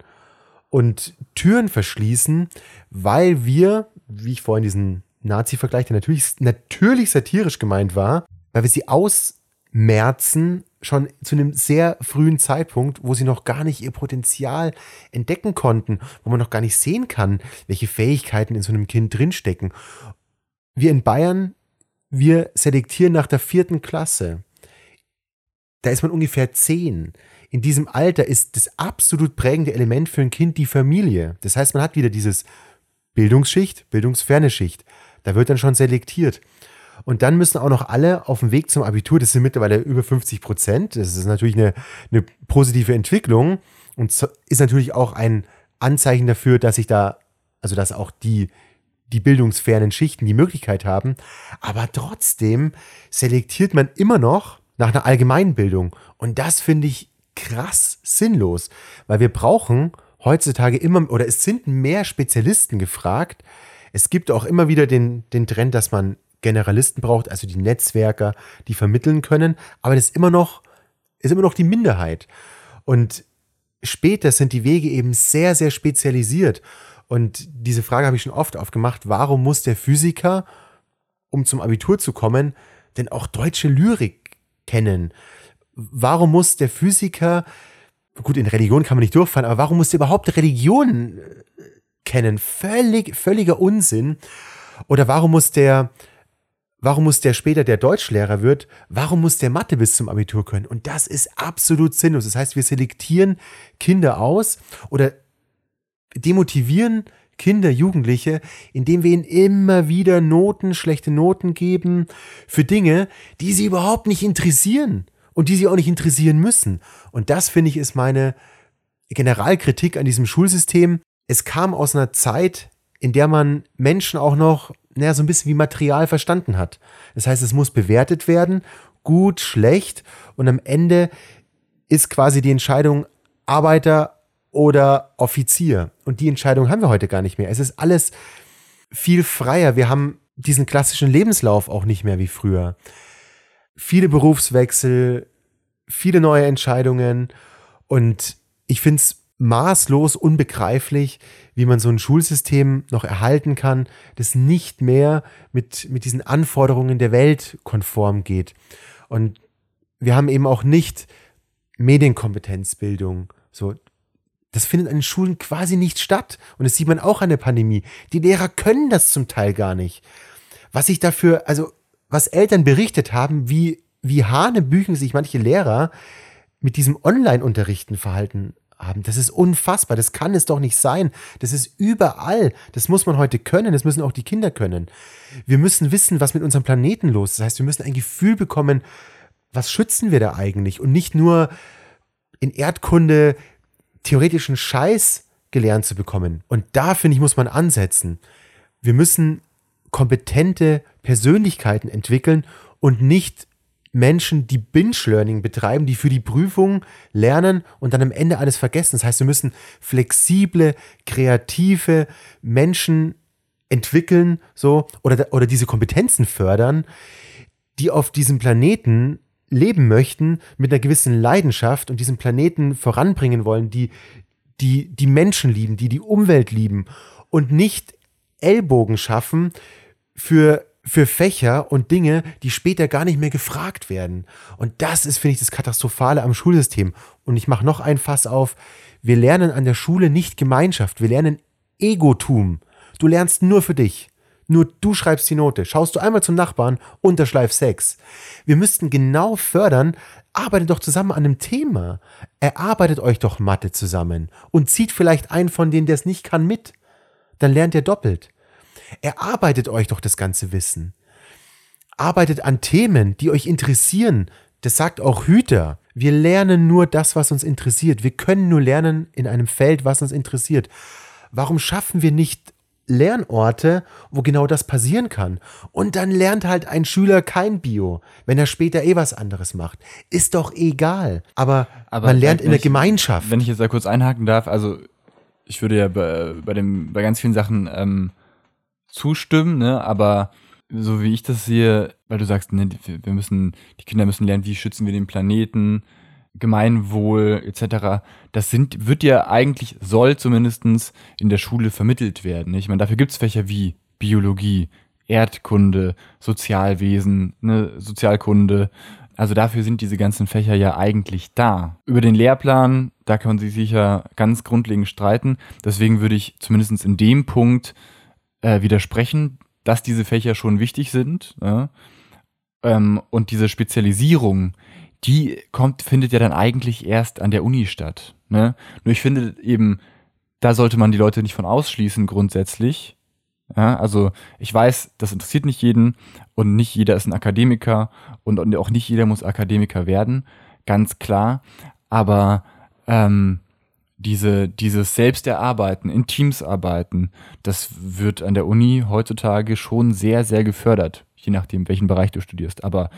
und Türen verschließen, weil wir, wie ich vorhin diesen Nazi-Vergleich, der natürlich, natürlich satirisch gemeint war, weil wir sie ausmerzen schon zu einem sehr frühen Zeitpunkt, wo sie noch gar nicht ihr Potenzial entdecken konnten, wo man noch gar nicht sehen kann, welche Fähigkeiten in so einem Kind drinstecken. Wir in Bayern, wir selektieren nach der vierten Klasse. Da ist man ungefähr zehn. in diesem Alter ist das absolut prägende Element für ein Kind die Familie. Das heißt, man hat wieder dieses Bildungsschicht, bildungsferne Schicht. Da wird dann schon selektiert. Und dann müssen auch noch alle auf dem Weg zum Abitur, das sind mittlerweile über 50 Prozent, das ist natürlich eine, eine positive Entwicklung und ist natürlich auch ein Anzeichen dafür, dass sich da, also dass auch die, die bildungsfernen Schichten die Möglichkeit haben. Aber trotzdem selektiert man immer noch nach einer Allgemeinbildung. Und das finde ich krass sinnlos, weil wir brauchen heutzutage immer, oder es sind mehr Spezialisten gefragt. Es gibt auch immer wieder den, den Trend, dass man Generalisten braucht, also die Netzwerker, die vermitteln können, aber das ist immer noch, ist immer noch die Minderheit. Und später sind die Wege eben sehr, sehr spezialisiert. Und diese Frage habe ich schon oft aufgemacht, warum muss der Physiker, um zum Abitur zu kommen, denn auch deutsche Lyrik kennen? Warum muss der Physiker, gut, in Religion kann man nicht durchfallen, aber warum muss der überhaupt Religion äh, kennen? Völlig, völliger Unsinn. Oder warum muss der, Warum muss der später, der Deutschlehrer wird, warum muss der Mathe bis zum Abitur können? Und das ist absolut sinnlos. Das heißt, wir selektieren Kinder aus oder demotivieren Kinder, Jugendliche, indem wir ihnen immer wieder Noten, schlechte Noten geben für Dinge, die sie überhaupt nicht interessieren und die sie auch nicht interessieren müssen. Und das, finde ich, ist meine Generalkritik an diesem Schulsystem. Es kam aus einer Zeit, in der man Menschen auch noch naja, so ein bisschen wie Material verstanden hat. Das heißt, es muss bewertet werden, gut, schlecht und am Ende ist quasi die Entscheidung Arbeiter oder Offizier. Und die Entscheidung haben wir heute gar nicht mehr. Es ist alles viel freier. Wir haben diesen klassischen Lebenslauf auch nicht mehr wie früher. Viele Berufswechsel, viele neue Entscheidungen und ich finde es maßlos unbegreiflich, wie man so ein Schulsystem noch erhalten kann, das nicht mehr mit, mit diesen Anforderungen der Welt konform geht. Und wir haben eben auch nicht Medienkompetenzbildung. So, das findet an den Schulen quasi nicht statt. Und das sieht man auch an der Pandemie. Die Lehrer können das zum Teil gar nicht. Was ich dafür, also was Eltern berichtet haben, wie, wie Hanebüchen sich manche Lehrer mit diesem Online-Unterrichten verhalten haben. Das ist unfassbar. Das kann es doch nicht sein. Das ist überall. Das muss man heute können. Das müssen auch die Kinder können. Wir müssen wissen, was mit unserem Planeten los ist. Das heißt, wir müssen ein Gefühl bekommen, was schützen wir da eigentlich? Und nicht nur in Erdkunde theoretischen Scheiß gelernt zu bekommen. Und da, finde ich, muss man ansetzen. Wir müssen kompetente Persönlichkeiten entwickeln und nicht Menschen, die Binge-Learning betreiben, die für die Prüfung lernen und dann am Ende alles vergessen. Das heißt, wir müssen flexible, kreative Menschen entwickeln, so, oder, oder diese Kompetenzen fördern, die auf diesem Planeten leben möchten mit einer gewissen Leidenschaft und diesen Planeten voranbringen wollen, die, die die Menschen lieben, die die Umwelt lieben und nicht Ellbogen schaffen für für Fächer und Dinge, die später gar nicht mehr gefragt werden. Und das ist, finde ich, das Katastrophale am Schulsystem. Und ich mache noch ein Fass auf. Wir lernen an der Schule nicht Gemeinschaft, wir lernen Egotum. Du lernst nur für dich. Nur du schreibst die Note. Schaust du einmal zum Nachbarn, Unterschleif 6. Wir müssten genau fördern, arbeitet doch zusammen an einem Thema. Erarbeitet euch doch Mathe zusammen und zieht vielleicht einen von denen, der es nicht kann, mit. Dann lernt ihr doppelt. Erarbeitet euch doch das ganze Wissen. Arbeitet an Themen, die euch interessieren. Das sagt auch Hüter. Wir lernen nur das, was uns interessiert. Wir können nur lernen in einem Feld, was uns interessiert. Warum schaffen wir nicht Lernorte, wo genau das passieren kann? Und dann lernt halt ein Schüler kein Bio, wenn er später eh was anderes macht. Ist doch egal. Aber, Aber man lernt in der Gemeinschaft. Wenn ich jetzt da kurz einhaken darf, also ich würde ja bei, bei, dem, bei ganz vielen Sachen ähm, zustimmen, ne? aber so wie ich das sehe, weil du sagst, ne, wir müssen, die Kinder müssen lernen, wie schützen wir den Planeten, Gemeinwohl etc. Das sind, wird ja eigentlich, soll zumindestens in der Schule vermittelt werden. Ich meine, dafür gibt es Fächer wie Biologie, Erdkunde, Sozialwesen, ne, Sozialkunde. Also dafür sind diese ganzen Fächer ja eigentlich da. Über den Lehrplan, da kann man sich sicher ganz grundlegend streiten. Deswegen würde ich zumindest in dem Punkt äh, widersprechen, dass diese Fächer schon wichtig sind. Ja? Ähm, und diese Spezialisierung, die kommt, findet ja dann eigentlich erst an der Uni statt. Ne? Nur ich finde eben, da sollte man die Leute nicht von ausschließen grundsätzlich. Ja, also ich weiß, das interessiert nicht jeden und nicht jeder ist ein Akademiker und, und auch nicht jeder muss Akademiker werden, ganz klar. Aber ähm, diese, dieses Selbsterarbeiten, in Teams arbeiten, das wird an der Uni heutzutage schon sehr, sehr gefördert, je nachdem, welchen Bereich du studierst. Aber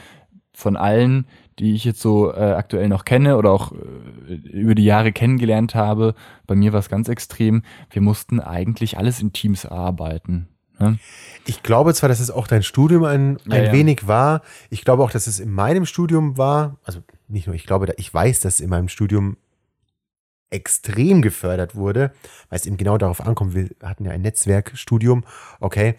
von allen, die ich jetzt so äh, aktuell noch kenne oder auch äh, über die Jahre kennengelernt habe, bei mir war es ganz extrem, wir mussten eigentlich alles in Teams arbeiten. Ne? Ich glaube zwar, dass es auch dein Studium ein, ein ja, ja. wenig war. Ich glaube auch, dass es in meinem Studium war. Also nicht nur, ich glaube, ich weiß, dass in meinem Studium extrem gefördert wurde, weil es eben genau darauf ankommt. Wir hatten ja ein Netzwerkstudium, okay,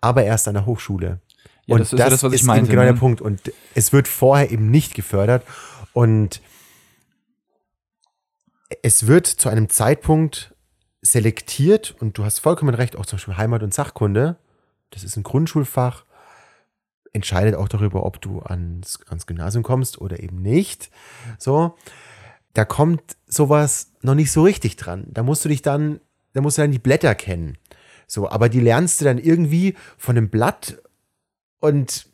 aber erst an der Hochschule. Ja, und das ist das, das was ich meinte, eben genau ne? der Punkt. Und es wird vorher eben nicht gefördert. Und es wird zu einem Zeitpunkt selektiert, und du hast vollkommen recht, auch zum Beispiel Heimat- und Sachkunde, das ist ein Grundschulfach, entscheidet auch darüber, ob du ans, ans Gymnasium kommst oder eben nicht. So, da kommt sowas noch nicht so richtig dran. Da musst du dich dann, da musst du dann die Blätter kennen. So, aber die lernst du dann irgendwie von einem Blatt und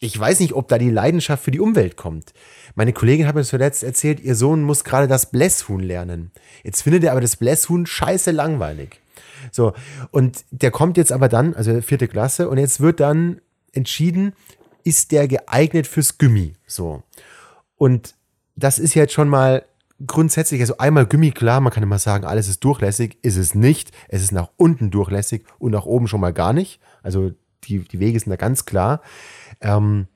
ich weiß nicht, ob da die Leidenschaft für die Umwelt kommt. Meine Kollegin hat mir zuletzt erzählt, ihr Sohn muss gerade das Blässhuhn lernen. Jetzt findet er aber das Blässhuhn scheiße langweilig. So, und der kommt jetzt aber dann, also vierte Klasse, und jetzt wird dann entschieden, ist der geeignet fürs Gummi? So. Und das ist jetzt schon mal grundsätzlich, also einmal Gummi, klar, man kann immer sagen, alles ist durchlässig, ist es nicht. Es ist nach unten durchlässig und nach oben schon mal gar nicht. Also die, die Wege sind da ganz klar. Ähm,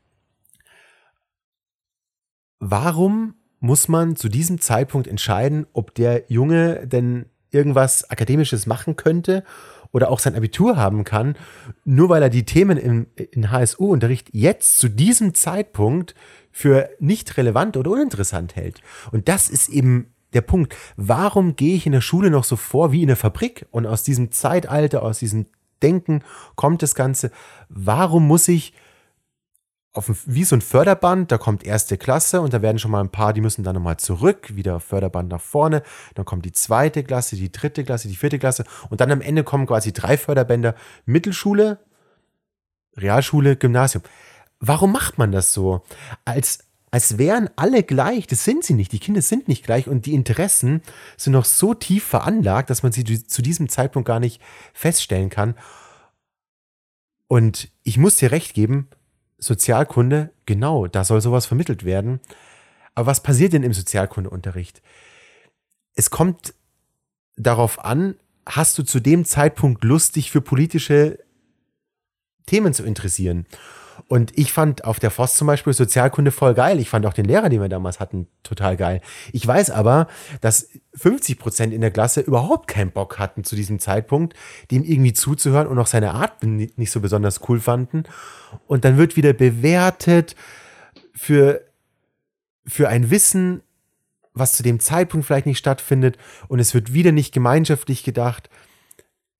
warum muss man zu diesem Zeitpunkt entscheiden, ob der Junge denn irgendwas Akademisches machen könnte oder auch sein Abitur haben kann, nur weil er die Themen im, in HSU-Unterricht jetzt zu diesem Zeitpunkt für nicht relevant oder uninteressant hält. Und das ist eben der Punkt. Warum gehe ich in der Schule noch so vor wie in der Fabrik? Und aus diesem Zeitalter, aus diesem Denken kommt das Ganze. Warum muss ich auf ein, wie so ein Förderband, da kommt erste Klasse und da werden schon mal ein paar, die müssen dann nochmal zurück, wieder Förderband nach vorne, dann kommt die zweite Klasse, die dritte Klasse, die vierte Klasse und dann am Ende kommen quasi drei Förderbänder, Mittelschule, Realschule, Gymnasium. Warum macht man das so? Als, als wären alle gleich. Das sind sie nicht. Die Kinder sind nicht gleich und die Interessen sind noch so tief veranlagt, dass man sie zu diesem Zeitpunkt gar nicht feststellen kann. Und ich muss dir recht geben, Sozialkunde, genau, da soll sowas vermittelt werden. Aber was passiert denn im Sozialkundeunterricht? Es kommt darauf an, hast du zu dem Zeitpunkt Lust, dich für politische Themen zu interessieren? Und ich fand auf der Voss zum Beispiel Sozialkunde voll geil. Ich fand auch den Lehrer, den wir damals hatten, total geil. Ich weiß aber, dass 50 Prozent in der Klasse überhaupt keinen Bock hatten zu diesem Zeitpunkt, dem irgendwie zuzuhören und auch seine Art nicht so besonders cool fanden. Und dann wird wieder bewertet für, für ein Wissen, was zu dem Zeitpunkt vielleicht nicht stattfindet. Und es wird wieder nicht gemeinschaftlich gedacht.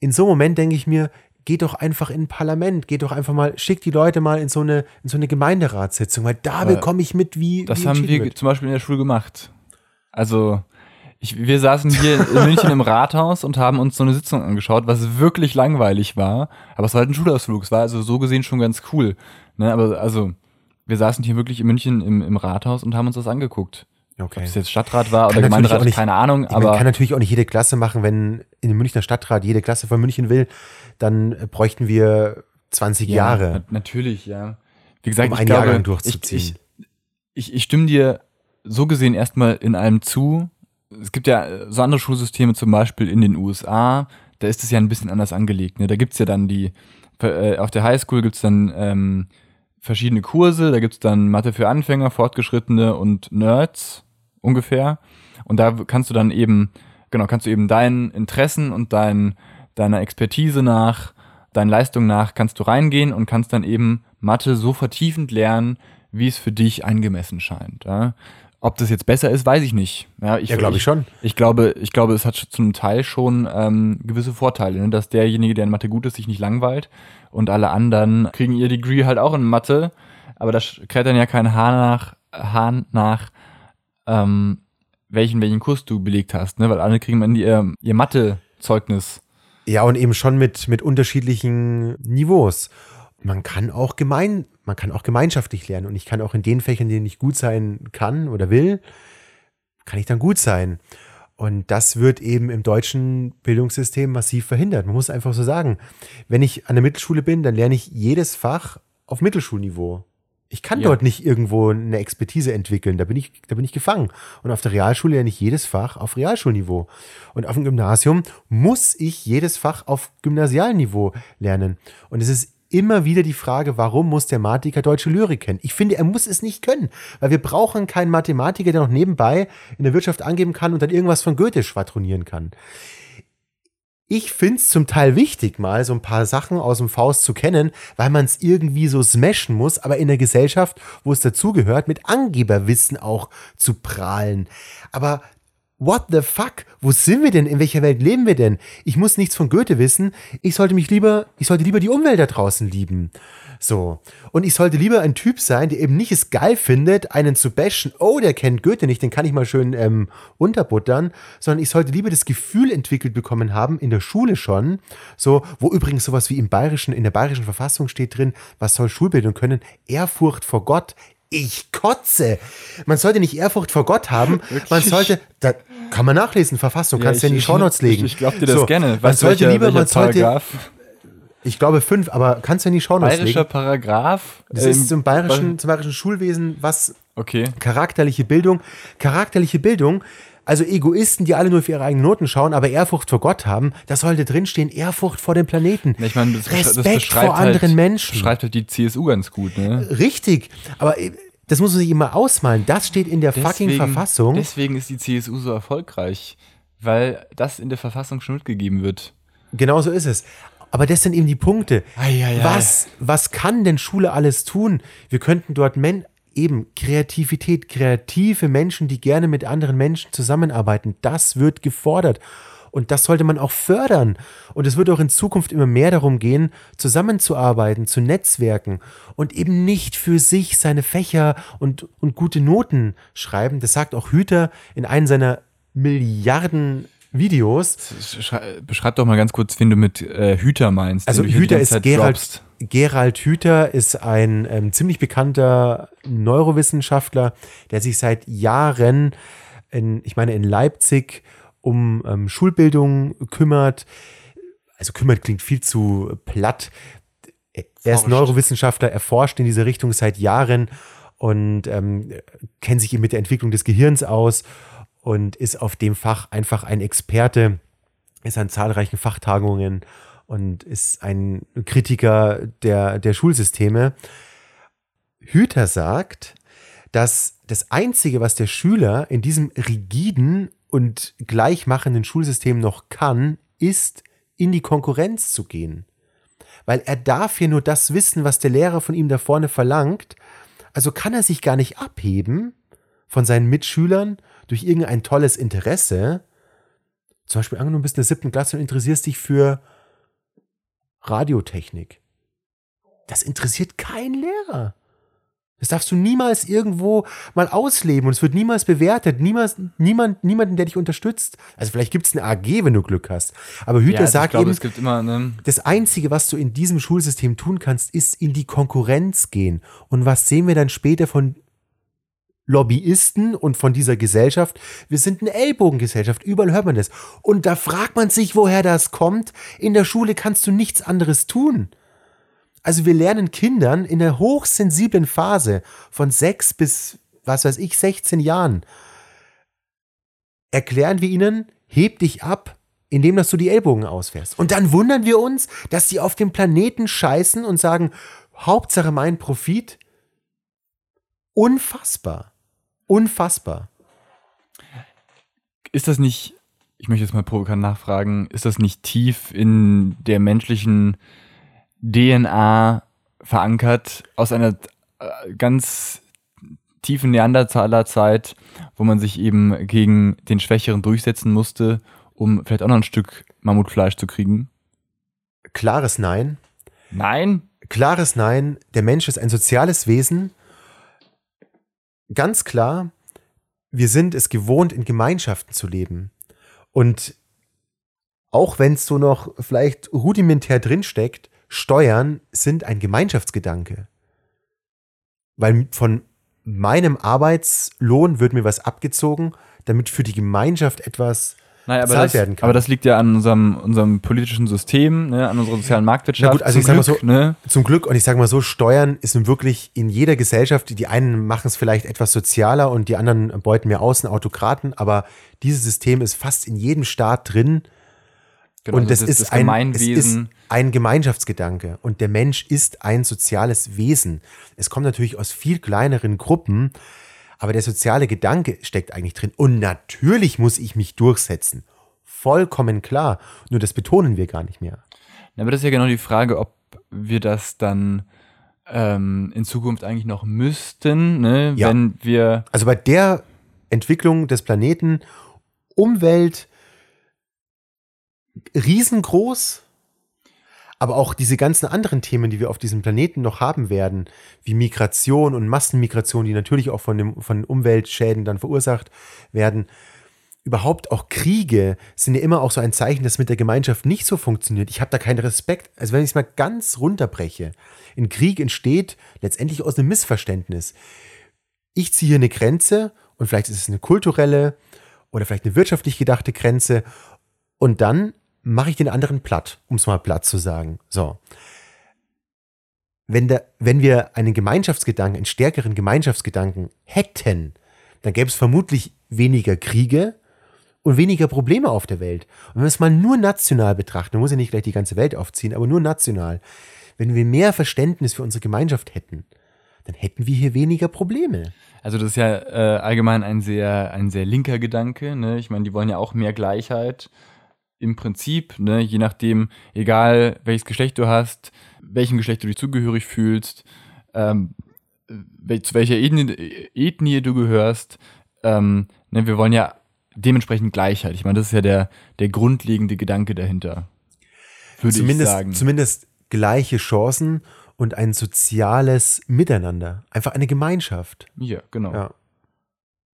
In so einem Moment denke ich mir, geht doch einfach in ein Parlament, geht doch einfach mal, schickt die Leute mal in so eine, in so eine Gemeinderatssitzung, weil da bekomme ich mit, wie. Das wie haben wir wird. zum Beispiel in der Schule gemacht. Also, ich, wir saßen hier in München im Rathaus und haben uns so eine Sitzung angeschaut, was wirklich langweilig war. Aber es war halt ein Schulausflug. Es war also so gesehen schon ganz cool. Ne? Aber also, wir saßen hier wirklich in München im, im Rathaus und haben uns das angeguckt. Okay. Ob es jetzt Stadtrat war kann oder Gemeinderat, nicht, keine Ahnung. aber man kann natürlich auch nicht jede Klasse machen, wenn in dem Münchner Stadtrat jede Klasse von München will, dann bräuchten wir 20 ja, Jahre. Natürlich, ja. Wie gesagt, um ich einen glaube, Jahrgang durchzuziehen. Ich, ich, ich stimme dir so gesehen erstmal in allem zu. Es gibt ja so andere Schulsysteme, zum Beispiel in den USA, da ist es ja ein bisschen anders angelegt. Ne? Da gibt's ja dann die, äh, auf der Highschool gibt's dann ähm, verschiedene Kurse, da gibt's dann Mathe für Anfänger, Fortgeschrittene und Nerds ungefähr. Und da kannst du dann eben, genau, kannst du eben deinen Interessen und dein, deiner Expertise nach, deinen Leistungen nach, kannst du reingehen und kannst dann eben Mathe so vertiefend lernen, wie es für dich angemessen scheint. Ja? Ob das jetzt besser ist, weiß ich nicht. Ja, ich, ja glaube ich schon. Ich glaube, ich glaube, es hat zum Teil schon ähm, gewisse Vorteile, ne? dass derjenige, der in Mathe gut ist, sich nicht langweilt und alle anderen kriegen ihr Degree halt auch in Mathe aber da kräht dann ja kein Hahn nach, Hahn nach ähm, welchen, welchen Kurs du belegt hast, ne? Weil alle kriegen dann ihr, ihr Mathe-Zeugnis. Ja, und eben schon mit, mit unterschiedlichen Niveaus. Man kann auch gemein, man kann auch gemeinschaftlich lernen. Und ich kann auch in den Fächern, in denen ich gut sein kann oder will, kann ich dann gut sein. Und das wird eben im deutschen Bildungssystem massiv verhindert. Man muss einfach so sagen, wenn ich an der Mittelschule bin, dann lerne ich jedes Fach auf Mittelschulniveau. Ich kann Ja. dort nicht irgendwo eine Expertise entwickeln. Da bin ich, da bin ich gefangen. Und auf der Realschule lerne ich jedes Fach auf Realschulniveau. Und auf dem Gymnasium muss ich jedes Fach auf Gymnasialniveau lernen. Und es ist immer wieder die Frage, warum muss der Mathematiker deutsche Lyrik kennen? Ich finde, er muss es nicht können, weil wir brauchen keinen Mathematiker, der noch nebenbei in der Wirtschaft angeben kann und dann irgendwas von Goethe schwadronieren kann. Ich finde es zum Teil wichtig, mal so ein paar Sachen aus dem Faust zu kennen, weil man es irgendwie so smashen muss, aber in der Gesellschaft, wo es dazugehört, mit Angeberwissen auch zu prahlen. Aber what the fuck? Wo sind wir denn? In welcher Welt leben wir denn? Ich muss nichts von Goethe wissen. Ich sollte mich lieber, ich sollte lieber die Umwelt da draußen lieben. So. Und ich sollte lieber ein Typ sein, der eben nicht es geil findet, einen zu bashen, oh, der kennt Goethe nicht, den kann ich mal schön ähm, unterbuttern, sondern ich sollte lieber das Gefühl entwickelt bekommen haben, in der Schule schon, so, wo übrigens sowas wie im bayerischen, in der bayerischen Verfassung steht drin, was soll Schulbildung können? Ehrfurcht vor Gott. Ich kotze. Man sollte nicht Ehrfurcht vor Gott haben. Man sollte, da kann man nachlesen, Verfassung, kannst du ja in die Shownotes legen. Ich, ich glaube dir das So, gerne. Man Weißt du, sollte welcher- lieber, man welcher sollte, Paragraph? ich glaube fünf, aber kannst du in die Shownotes Bayerischer legen. Paragraph? Das Ähm, ist zum bayerischen, zum bayerischen Schulwesen, was Okay. charakterliche Bildung, charakterliche Bildung, also Egoisten, die alle nur für ihre eigenen Noten schauen, aber Ehrfurcht vor Gott haben, da sollte drinstehen, Ehrfurcht vor dem Planeten. Ich meine, das, das Respekt beschreibt vor anderen halt, Menschen. beschreibt halt die CSU ganz gut, ne? Richtig, aber äh, das muss man sich immer ausmalen. Das steht in der fucking Verfassung. Deswegen ist die CSU so erfolgreich, weil das in der Verfassung schon mitgegeben wird. Genau so ist es. Aber das sind eben die Punkte. Eieiei. Was, was kann denn Schule alles tun? Wir könnten dort Men eben Kreativität, kreative Menschen, die gerne mit anderen Menschen zusammenarbeiten, das wird gefordert. Und das sollte man auch fördern. Und es wird auch in Zukunft immer mehr darum gehen, zusammenzuarbeiten, zu Netzwerken und eben nicht für sich seine Fächer und, und gute Noten schreiben. Das sagt auch Hüter in einem seiner Milliarden Videos. Schrei- Beschreib doch mal ganz kurz, wen du mit äh, Hüter meinst. Also Hüter ist Gerald. Gerald Hüther ist ein ähm, ziemlich bekannter Neurowissenschaftler, der sich seit Jahren, in, ich meine in Leipzig, um ähm, Schulbildung kümmert. Also kümmert klingt viel zu platt. Er ist. Neurowissenschaftler, er forscht in diese Richtung seit Jahren und ähm, kennt sich eben mit der Entwicklung des Gehirns aus und ist auf dem Fach einfach ein Experte, ist an zahlreichen Fachtagungen und ist ein Kritiker der, der Schulsysteme. Hüter sagt, dass das Einzige, was der Schüler in diesem rigiden und gleichmachenden Schulsystem noch kann, ist, in die Konkurrenz zu gehen. Weil er darf hier nur das wissen, was der Lehrer von ihm da vorne verlangt. Also kann er sich gar nicht abheben von seinen Mitschülern durch irgendein tolles Interesse. Zum Beispiel angenommen, du bist in der siebten Klasse und interessierst dich für Radiotechnik. Das interessiert keinen Lehrer. Das darfst du niemals irgendwo mal ausleben und es wird niemals bewertet. Niemals, niemand, niemanden, der dich unterstützt. Also vielleicht gibt es eine AG, wenn du Glück hast. Aber Hüter Ja, sagt glaube, eben, immer, ne, das Einzige, was du in diesem Schulsystem tun kannst, ist in die Konkurrenz gehen. Und was sehen wir dann später von Lobbyisten und von dieser Gesellschaft? Wir sind eine Ellbogengesellschaft, überall hört man das. Und da fragt man sich, woher das kommt. In der Schule kannst du nichts anderes tun. Also wir lernen Kindern in der hochsensiblen Phase von sechs bis, was weiß ich, 16 Jahren, erklären wir ihnen, heb dich ab, indem dass du die Ellbogen ausfährst. Und dann wundern wir uns, dass sie auf dem Planeten scheißen und sagen, Hauptsache mein Profit. Unfassbar. Unfassbar. ist das nicht, ich möchte jetzt mal provokant nachfragen, ist das nicht tief in der menschlichen DNA verankert aus einer äh, ganz tiefen Neandertaler-Zeit, wo man sich eben gegen den Schwächeren durchsetzen musste, um vielleicht auch noch ein Stück Mammutfleisch zu kriegen? Klares Nein. Nein? klares Nein. Der Mensch ist ein soziales Wesen. Ganz klar, wir sind es gewohnt, in Gemeinschaften zu leben. Und auch wenn es so noch vielleicht rudimentär drinsteckt, Steuern sind ein Gemeinschaftsgedanke. Weil von meinem Arbeitslohn wird mir was abgezogen, damit für die Gemeinschaft etwas Nein, aber das, werden kann. aber das liegt ja an unserem, unserem politischen System, ne, an unserer sozialen Marktwirtschaft. Na gut, also zum ich sag mal Glück, ne? Zum Glück, und ich sage mal so, Steuern ist nun wirklich in jeder Gesellschaft, die einen machen es vielleicht etwas sozialer und die anderen beuten mehr aus, sind Autokraten, aber dieses System ist fast in jedem Staat drin Genau, und also das, ist das ein, es ist ein Gemeinschaftsgedanke und der Mensch ist ein soziales Wesen. Es kommt natürlich aus viel kleineren Gruppen, aber der soziale Gedanke steckt eigentlich drin. Und natürlich muss ich mich durchsetzen. Vollkommen klar. Nur das betonen wir gar nicht mehr. Aber das ist ja genau die Frage, ob wir das dann ähm, in Zukunft eigentlich noch müssten, ne? Ja. wenn wir Also bei der Entwicklung des Planeten, Umwelt riesengroß, aber auch diese ganzen anderen Themen, die wir auf diesem Planeten noch haben werden, wie Migration und Massenmigration, die natürlich auch von, dem, von Umweltschäden dann verursacht werden, überhaupt auch Kriege sind ja immer auch so ein Zeichen, dass mit der Gemeinschaft nicht so funktioniert. Ich habe da keinen Respekt. Also wenn ich es mal ganz runterbreche, ein Krieg entsteht letztendlich aus einem Missverständnis. Ich ziehe hier eine Grenze und vielleicht ist es eine kulturelle oder vielleicht eine wirtschaftlich gedachte Grenze und dann mache ich den anderen platt, um es mal platt zu sagen. So. Wenn, der, wenn wir einen Gemeinschaftsgedanken, einen stärkeren Gemeinschaftsgedanken hätten, dann gäbe es vermutlich weniger Kriege und weniger Probleme auf der Welt. Und wenn wir es mal nur national betrachten, man muss ja nicht gleich die ganze Welt aufziehen, aber nur national, wenn wir mehr Verständnis für unsere Gemeinschaft hätten, dann hätten wir hier weniger Probleme. Also das ist ja äh, allgemein ein sehr, ein sehr linker Gedanke. Ne? Ich meine, die wollen ja auch mehr Gleichheit. Im Prinzip, ne? je nachdem, egal welches Geschlecht du hast, welchem Geschlecht du dich zugehörig fühlst, ähm, wel- zu welcher Ethnie, Ethnie du gehörst. Ähm, ne? Wir wollen ja dementsprechend Gleichheit. Ich meine, das ist ja der, der grundlegende Gedanke dahinter. Würde zumindest, ich sagen. zumindest gleiche Chancen und ein soziales Miteinander. Einfach eine Gemeinschaft. ja, genau. Ja,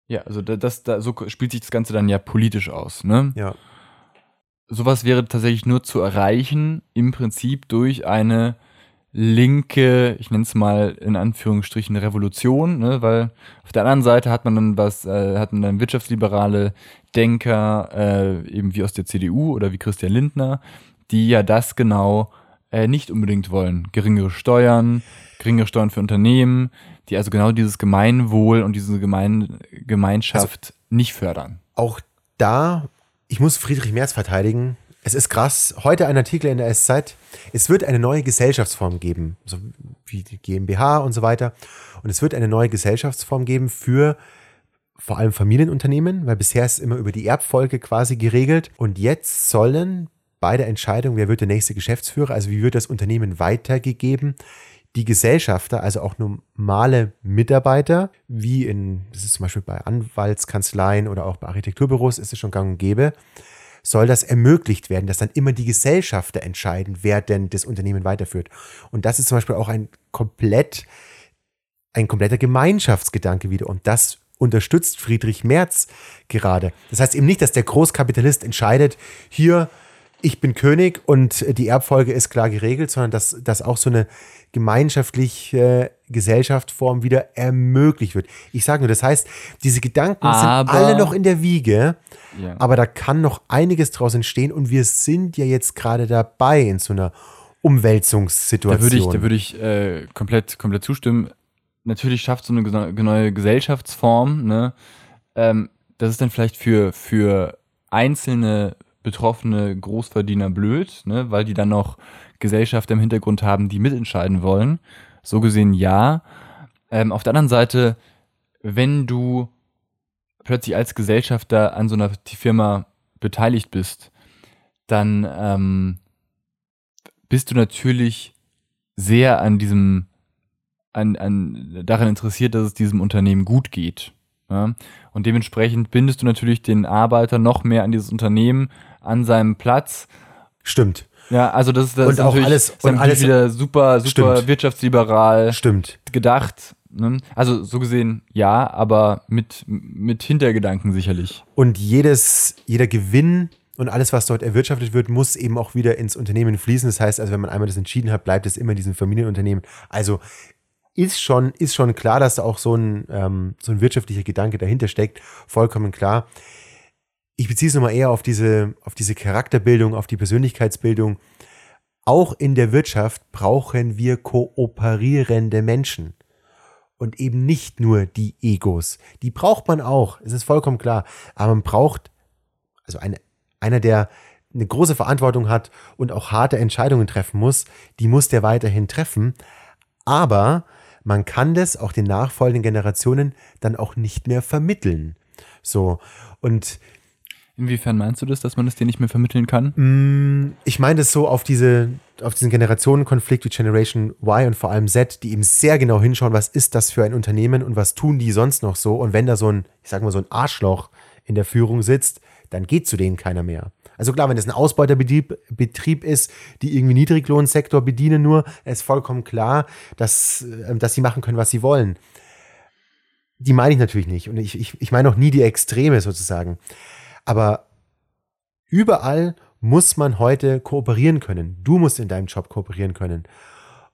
Ja, also da, das, da, so spielt sich das Ganze dann ja politisch aus. Ne? ja. Sowas wäre tatsächlich nur zu erreichen, im Prinzip durch eine linke, ich nenne es mal in Anführungsstrichen Revolution, ne? weil auf der anderen Seite hat man dann was, äh, hat man dann wirtschaftsliberale Denker, äh, eben wie aus der CDU oder wie Christian Lindner, die ja das genau äh, nicht unbedingt wollen. Geringere Steuern, geringere Steuern für Unternehmen, die also genau dieses Gemeinwohl und diese Gemein Gemeinschaft nicht fördern. Auch da, ich muss Friedrich Merz verteidigen. Es ist krass. Heute ein Artikel in der SZ. Es wird eine neue Gesellschaftsform geben, so wie die GmbH und so weiter. Und es wird eine neue Gesellschaftsform geben für vor allem Familienunternehmen, weil bisher ist immer über die Erbfolge quasi geregelt. Und jetzt sollen bei der Entscheidung, wer wird der nächste Geschäftsführer, also wie wird das Unternehmen weitergegeben, die Gesellschafter, also auch normale Mitarbeiter, wie in, das ist zum Beispiel bei Anwaltskanzleien oder auch bei Architekturbüros, ist es schon gang und gäbe, soll das ermöglicht werden, dass dann immer die Gesellschafter entscheiden, wer denn das Unternehmen weiterführt. Und das ist zum Beispiel auch ein komplett, ein kompletter Gemeinschaftsgedanke wieder. Und das unterstützt Friedrich Merz gerade. Das heißt eben nicht, dass der Großkapitalist entscheidet, hier, ich bin König und die Erbfolge ist klar geregelt, sondern dass, dass auch so eine gemeinschaftliche Gesellschaftsform wieder ermöglicht wird. Ich sage nur, das heißt, diese Gedanken Aber- sind alle noch in der Wiege, Ja. aber da kann noch einiges draus entstehen und wir sind ja jetzt gerade dabei in so einer Umwälzungssituation. Da würde ich, da würde ich äh, komplett, komplett zustimmen. Natürlich schafft so eine neue Gesellschaftsform, ne? Ähm, das ist dann vielleicht für, für einzelne betroffene Großverdiener blöd, ne? weil die dann noch Gesellschafter im Hintergrund haben, die mitentscheiden wollen. So gesehen ja. Ähm, auf der anderen Seite, wenn du plötzlich als Gesellschafter an so einer Firma beteiligt bist, dann ähm, bist du natürlich sehr an diesem, an, an, daran interessiert, dass es diesem Unternehmen gut geht. Ja? Und dementsprechend bindest du natürlich den Arbeiter noch mehr an dieses Unternehmen, an seinem Platz. Stimmt. Ja, also das, das Und ist auch natürlich, alles- und alles- wieder super, super Stimmt. wirtschaftsliberal Stimmt. gedacht. Ne? Also so gesehen ja, aber mit, mit Hintergedanken sicherlich. Und jedes, jeder Gewinn und alles, was dort erwirtschaftet wird, muss eben auch wieder ins Unternehmen fließen. Das heißt also, wenn man einmal das entschieden hat, bleibt es immer in diesem Familienunternehmen. Also ist schon, ist schon klar, dass da auch so ein, ähm, so ein wirtschaftlicher Gedanke dahinter steckt. Vollkommen klar. Ich beziehe es nochmal eher auf diese, auf diese Charakterbildung, auf die Persönlichkeitsbildung. Auch in der Wirtschaft brauchen wir kooperierende Menschen und eben nicht nur die Egos. Die braucht man auch, es ist vollkommen klar. Aber man braucht, also eine, einer, der eine große Verantwortung hat und auch harte Entscheidungen treffen muss, die muss der weiterhin treffen. Aber man kann das auch den nachfolgenden Generationen dann auch nicht mehr vermitteln. So. Und Inwiefern meinst du das, dass man das dir nicht mehr vermitteln kann? Mm, Ich meine das so auf diese, auf diesen Generationenkonflikt wie Generation Y und vor allem Z, die eben sehr genau hinschauen, was ist das für ein Unternehmen und was tun die sonst noch so. Und wenn da so ein, ich sag mal, so ein Arschloch in der Führung sitzt, dann geht zu denen keiner mehr. Also klar, wenn das ein Ausbeuterbetrieb Betrieb ist, die irgendwie Niedriglohnsektor bedienen nur, ist vollkommen klar, dass, äh, dass sie machen können, was sie wollen. Die meine ich natürlich nicht. Und ich, ich, ich meine auch nie die Extreme sozusagen. Aber überall muss man heute kooperieren können. Du musst in deinem Job kooperieren können.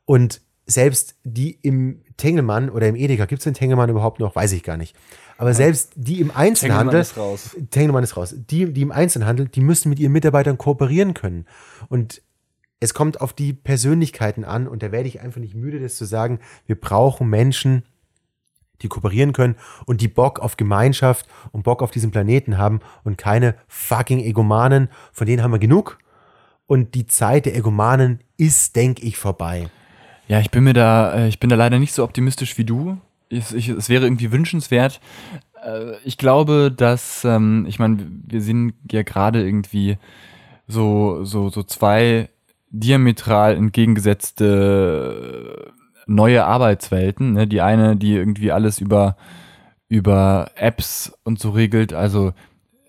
Und selbst die im Tengelmann oder im Edeka, gibt es den Tengelmann überhaupt noch? Weiß ich gar nicht. Aber selbst die im Einzelhandel, raus. Tengelmann ist raus, die, die im Einzelhandel, die müssen mit ihren Mitarbeitern kooperieren können. Und es kommt auf die Persönlichkeiten an und da werde ich einfach nicht müde, das zu sagen. Wir brauchen Menschen, die kooperieren können und die Bock auf Gemeinschaft und Bock auf diesen Planeten haben und keine fucking Egomanen, von denen haben wir genug. Und die Zeit der Egomanen ist, denke ich, vorbei. Ja, ich bin mir da, äh, ich bin da leider nicht so optimistisch wie du. Ich, ich, es wäre irgendwie wünschenswert. Äh, Ich glaube, dass, ähm, ich meine, wir sehen ja gerade irgendwie so, so, so zwei diametral entgegengesetzte neue Arbeitswelten. Ne? Die eine, die irgendwie alles über, über Apps und so regelt, also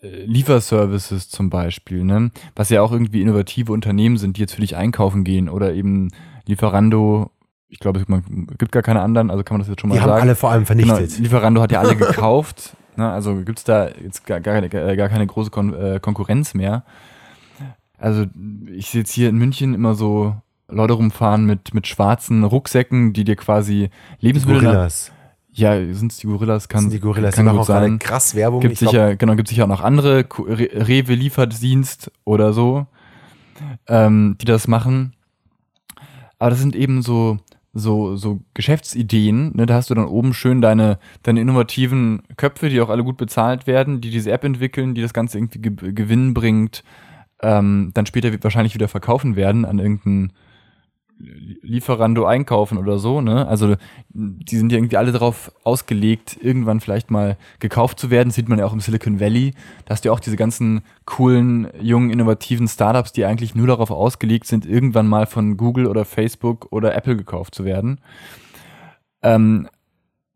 äh, Lieferservices zum Beispiel, ne? was ja auch irgendwie innovative Unternehmen sind, die jetzt für dich einkaufen gehen oder eben Lieferando, ich glaube, es gibt gar keine anderen, also kann man das jetzt schon mal Die haben sagen. alle vor allem Genau, vernichtet. Lieferando hat ja alle gekauft, ne? also gibt's da jetzt gar, gar, gar gar keine große Kon äh, Konkurrenz mehr. Also ich sehe jetzt hier in München immer so Leute rumfahren mit, mit schwarzen Rucksäcken, die dir quasi Lebensmittel... Gorillas. Ja, sind es die Gorillas? Kann, sind die Gorillas. kann die gut auch gerade sein. krass Werbung. Gibt Ich glaub, sicher, genau, gibt sicher auch noch andere, Re Rewe Lieferdienst oder so, ähm, die das machen. Aber das sind eben so, so, so Geschäftsideen, ne? Da hast du dann oben schön deine, deine innovativen Köpfe, die auch alle gut bezahlt werden, die diese App entwickeln, die das Ganze irgendwie ge Gewinn bringt, ähm, dann später wird wahrscheinlich wieder verkaufen werden an irgendeinen Lieferando einkaufen oder so, ne? Also die sind ja irgendwie alle darauf ausgelegt, irgendwann vielleicht mal gekauft zu werden. Das sieht man ja auch im Silicon Valley. Da hast du ja auch diese ganzen coolen, jungen, innovativen Startups, die eigentlich nur darauf ausgelegt sind, irgendwann mal von Google oder Facebook oder Apple gekauft zu werden. Ähm,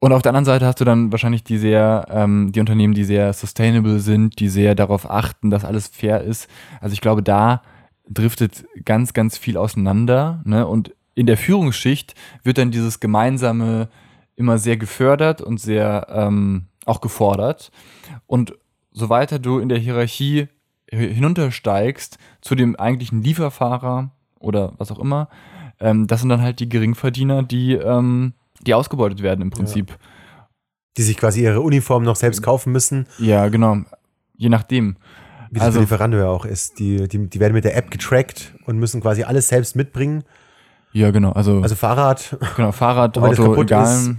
und auf der anderen Seite hast du dann wahrscheinlich die sehr, ähm, die Unternehmen, die sehr sustainable sind, die sehr darauf achten, dass alles fair ist. Also ich glaube, da driftet ganz, ganz viel auseinander. Ne? Und in der Führungsschicht wird dann dieses Gemeinsame immer sehr gefördert und sehr ähm, auch gefordert. Und so weiter du in der Hierarchie hi- hinuntersteigst zu dem eigentlichen Lieferfahrer oder was auch immer, ähm, das sind dann halt die Geringverdiener, die, ähm, die ausgebeutet werden im Prinzip. die sich quasi ihre Uniform noch selbst kaufen müssen, Ja, genau. Je nachdem. Wie das Also- für Lieferando ja auch ist. Die, die, die werden mit der App getrackt und müssen quasi alles selbst mitbringen. Ja, genau. Also, Also Fahrrad, genau, Fahrrad, Auto, egal. ist,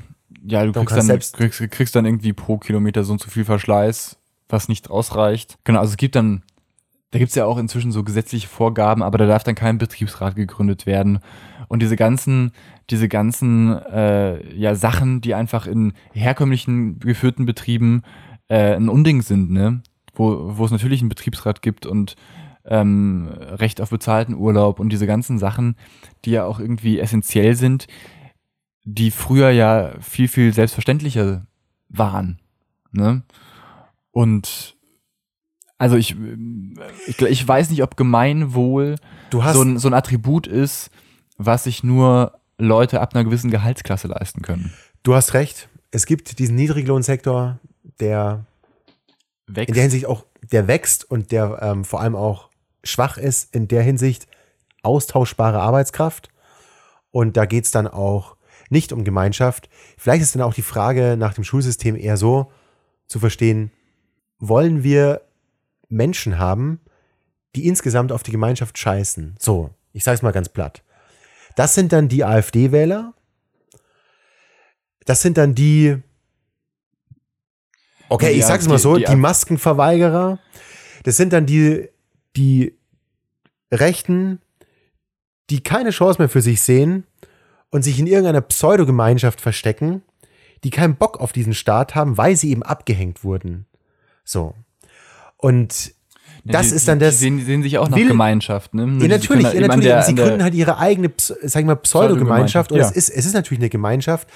ja, du kriegst dann, selbst- kriegst, kriegst dann irgendwie pro Kilometer so und so viel Verschleiß, was nicht ausreicht. Genau, also es gibt dann, da gibt's ja auch inzwischen so gesetzliche Vorgaben, aber da darf dann kein Betriebsrat gegründet werden. Und diese ganzen, diese ganzen äh, ja, Sachen, die einfach in herkömmlichen geführten Betrieben äh, ein Unding sind, ne? Wo, wo es natürlich einen Betriebsrat gibt und ähm, Recht auf bezahlten Urlaub und diese ganzen Sachen, die ja auch irgendwie essentiell sind, die früher ja viel, viel selbstverständlicher waren. Ne? Und Also ich, ich, ich weiß nicht, ob Gemeinwohl Du hast so ein, so ein Attribut ist, was sich nur Leute ab einer gewissen Gehaltsklasse leisten können. Du hast recht. Es gibt diesen Niedriglohnsektor, der Wächst. in der Hinsicht auch, der wächst und der ähm, vor allem auch schwach ist, in der Hinsicht austauschbare Arbeitskraft. Und da geht es dann auch nicht um Gemeinschaft. Vielleicht ist dann auch die Frage nach dem Schulsystem eher so zu verstehen, wollen wir Menschen haben, die insgesamt auf die Gemeinschaft scheißen? So, ich sage es mal ganz platt. Das sind dann die AfD-Wähler. Das sind dann die, okay, Die ich sag's mal so, die die, AfD Maskenverweigerer. Das sind dann die, die Rechten, die keine Chance mehr für sich sehen und sich in irgendeiner Pseudogemeinschaft verstecken, die keinen Bock auf diesen Staat haben, weil sie eben abgehängt wurden. So. Und Ja, das die, ist dann die das. sehen, die sehen sich auch nach will- Gemeinschaft. Ne? Ja, die- natürlich, ja, halt an natürlich. der- sie gründen halt ihre eigene, sag ich mal, Pseudogemeinschaft. Und ja. es, ist, es ist natürlich eine Gemeinschaft,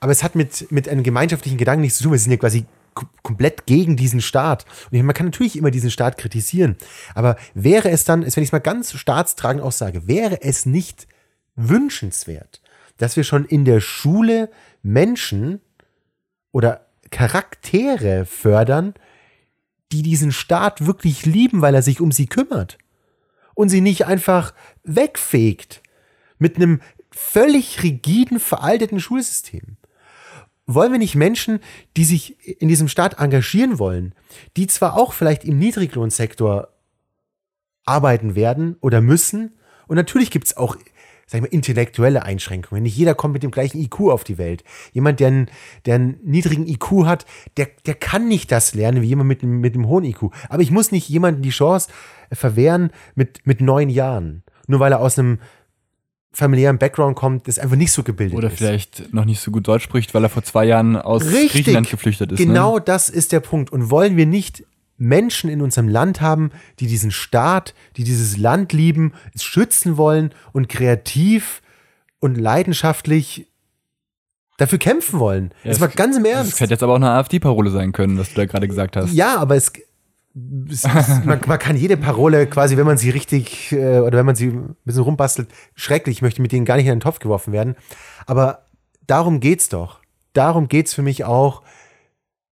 aber es hat mit, mit einem gemeinschaftlichen Gedanken nichts zu tun. Wir sind ja quasi komplett gegen diesen Staat. Und man kann natürlich immer diesen Staat kritisieren. Aber wäre es dann, wenn ich es mal ganz staatstragend aussage, wäre es nicht wünschenswert, dass wir schon in der Schule Menschen oder Charaktere fördern, die diesen Staat wirklich lieben, weil er sich um sie kümmert und sie nicht einfach wegfegt mit einem völlig rigiden, veralteten Schulsystem. Wollen wir nicht Menschen, die sich in diesem Staat engagieren wollen, die zwar auch vielleicht im Niedriglohnsektor arbeiten werden oder müssen, und natürlich gibt es auch, sag ich mal, intellektuelle Einschränkungen. Nicht jeder kommt mit dem gleichen IQ auf die Welt. Jemand, der einen, der einen niedrigen IQ hat, der, der kann nicht das lernen wie jemand mit, mit einem hohen IQ. Aber ich muss nicht jemandem die Chance verwehren mit, mit neun Jahren. Nur weil er aus einem familiären Background kommt, das einfach nicht so gebildet Oder ist. vielleicht noch nicht so gut Deutsch spricht, weil er vor zwei Jahren aus Griechenland geflüchtet ist. Genau Ne? das ist der Punkt. Und wollen wir nicht Menschen in unserem Land haben, die diesen Staat, die dieses Land lieben, es schützen wollen und kreativ und leidenschaftlich dafür kämpfen wollen? Ja, das war ganz im Das Ernst. hätte jetzt aber auch eine AfD-Parole sein können, was du da gerade gesagt hast. Ja, aber es man, man kann jede Parole quasi, wenn man sie richtig äh, oder wenn man sie ein bisschen rumbastelt, schrecklich, ich möchte mit denen gar nicht in den Topf geworfen werden. Aber darum geht's doch. Darum geht's für mich auch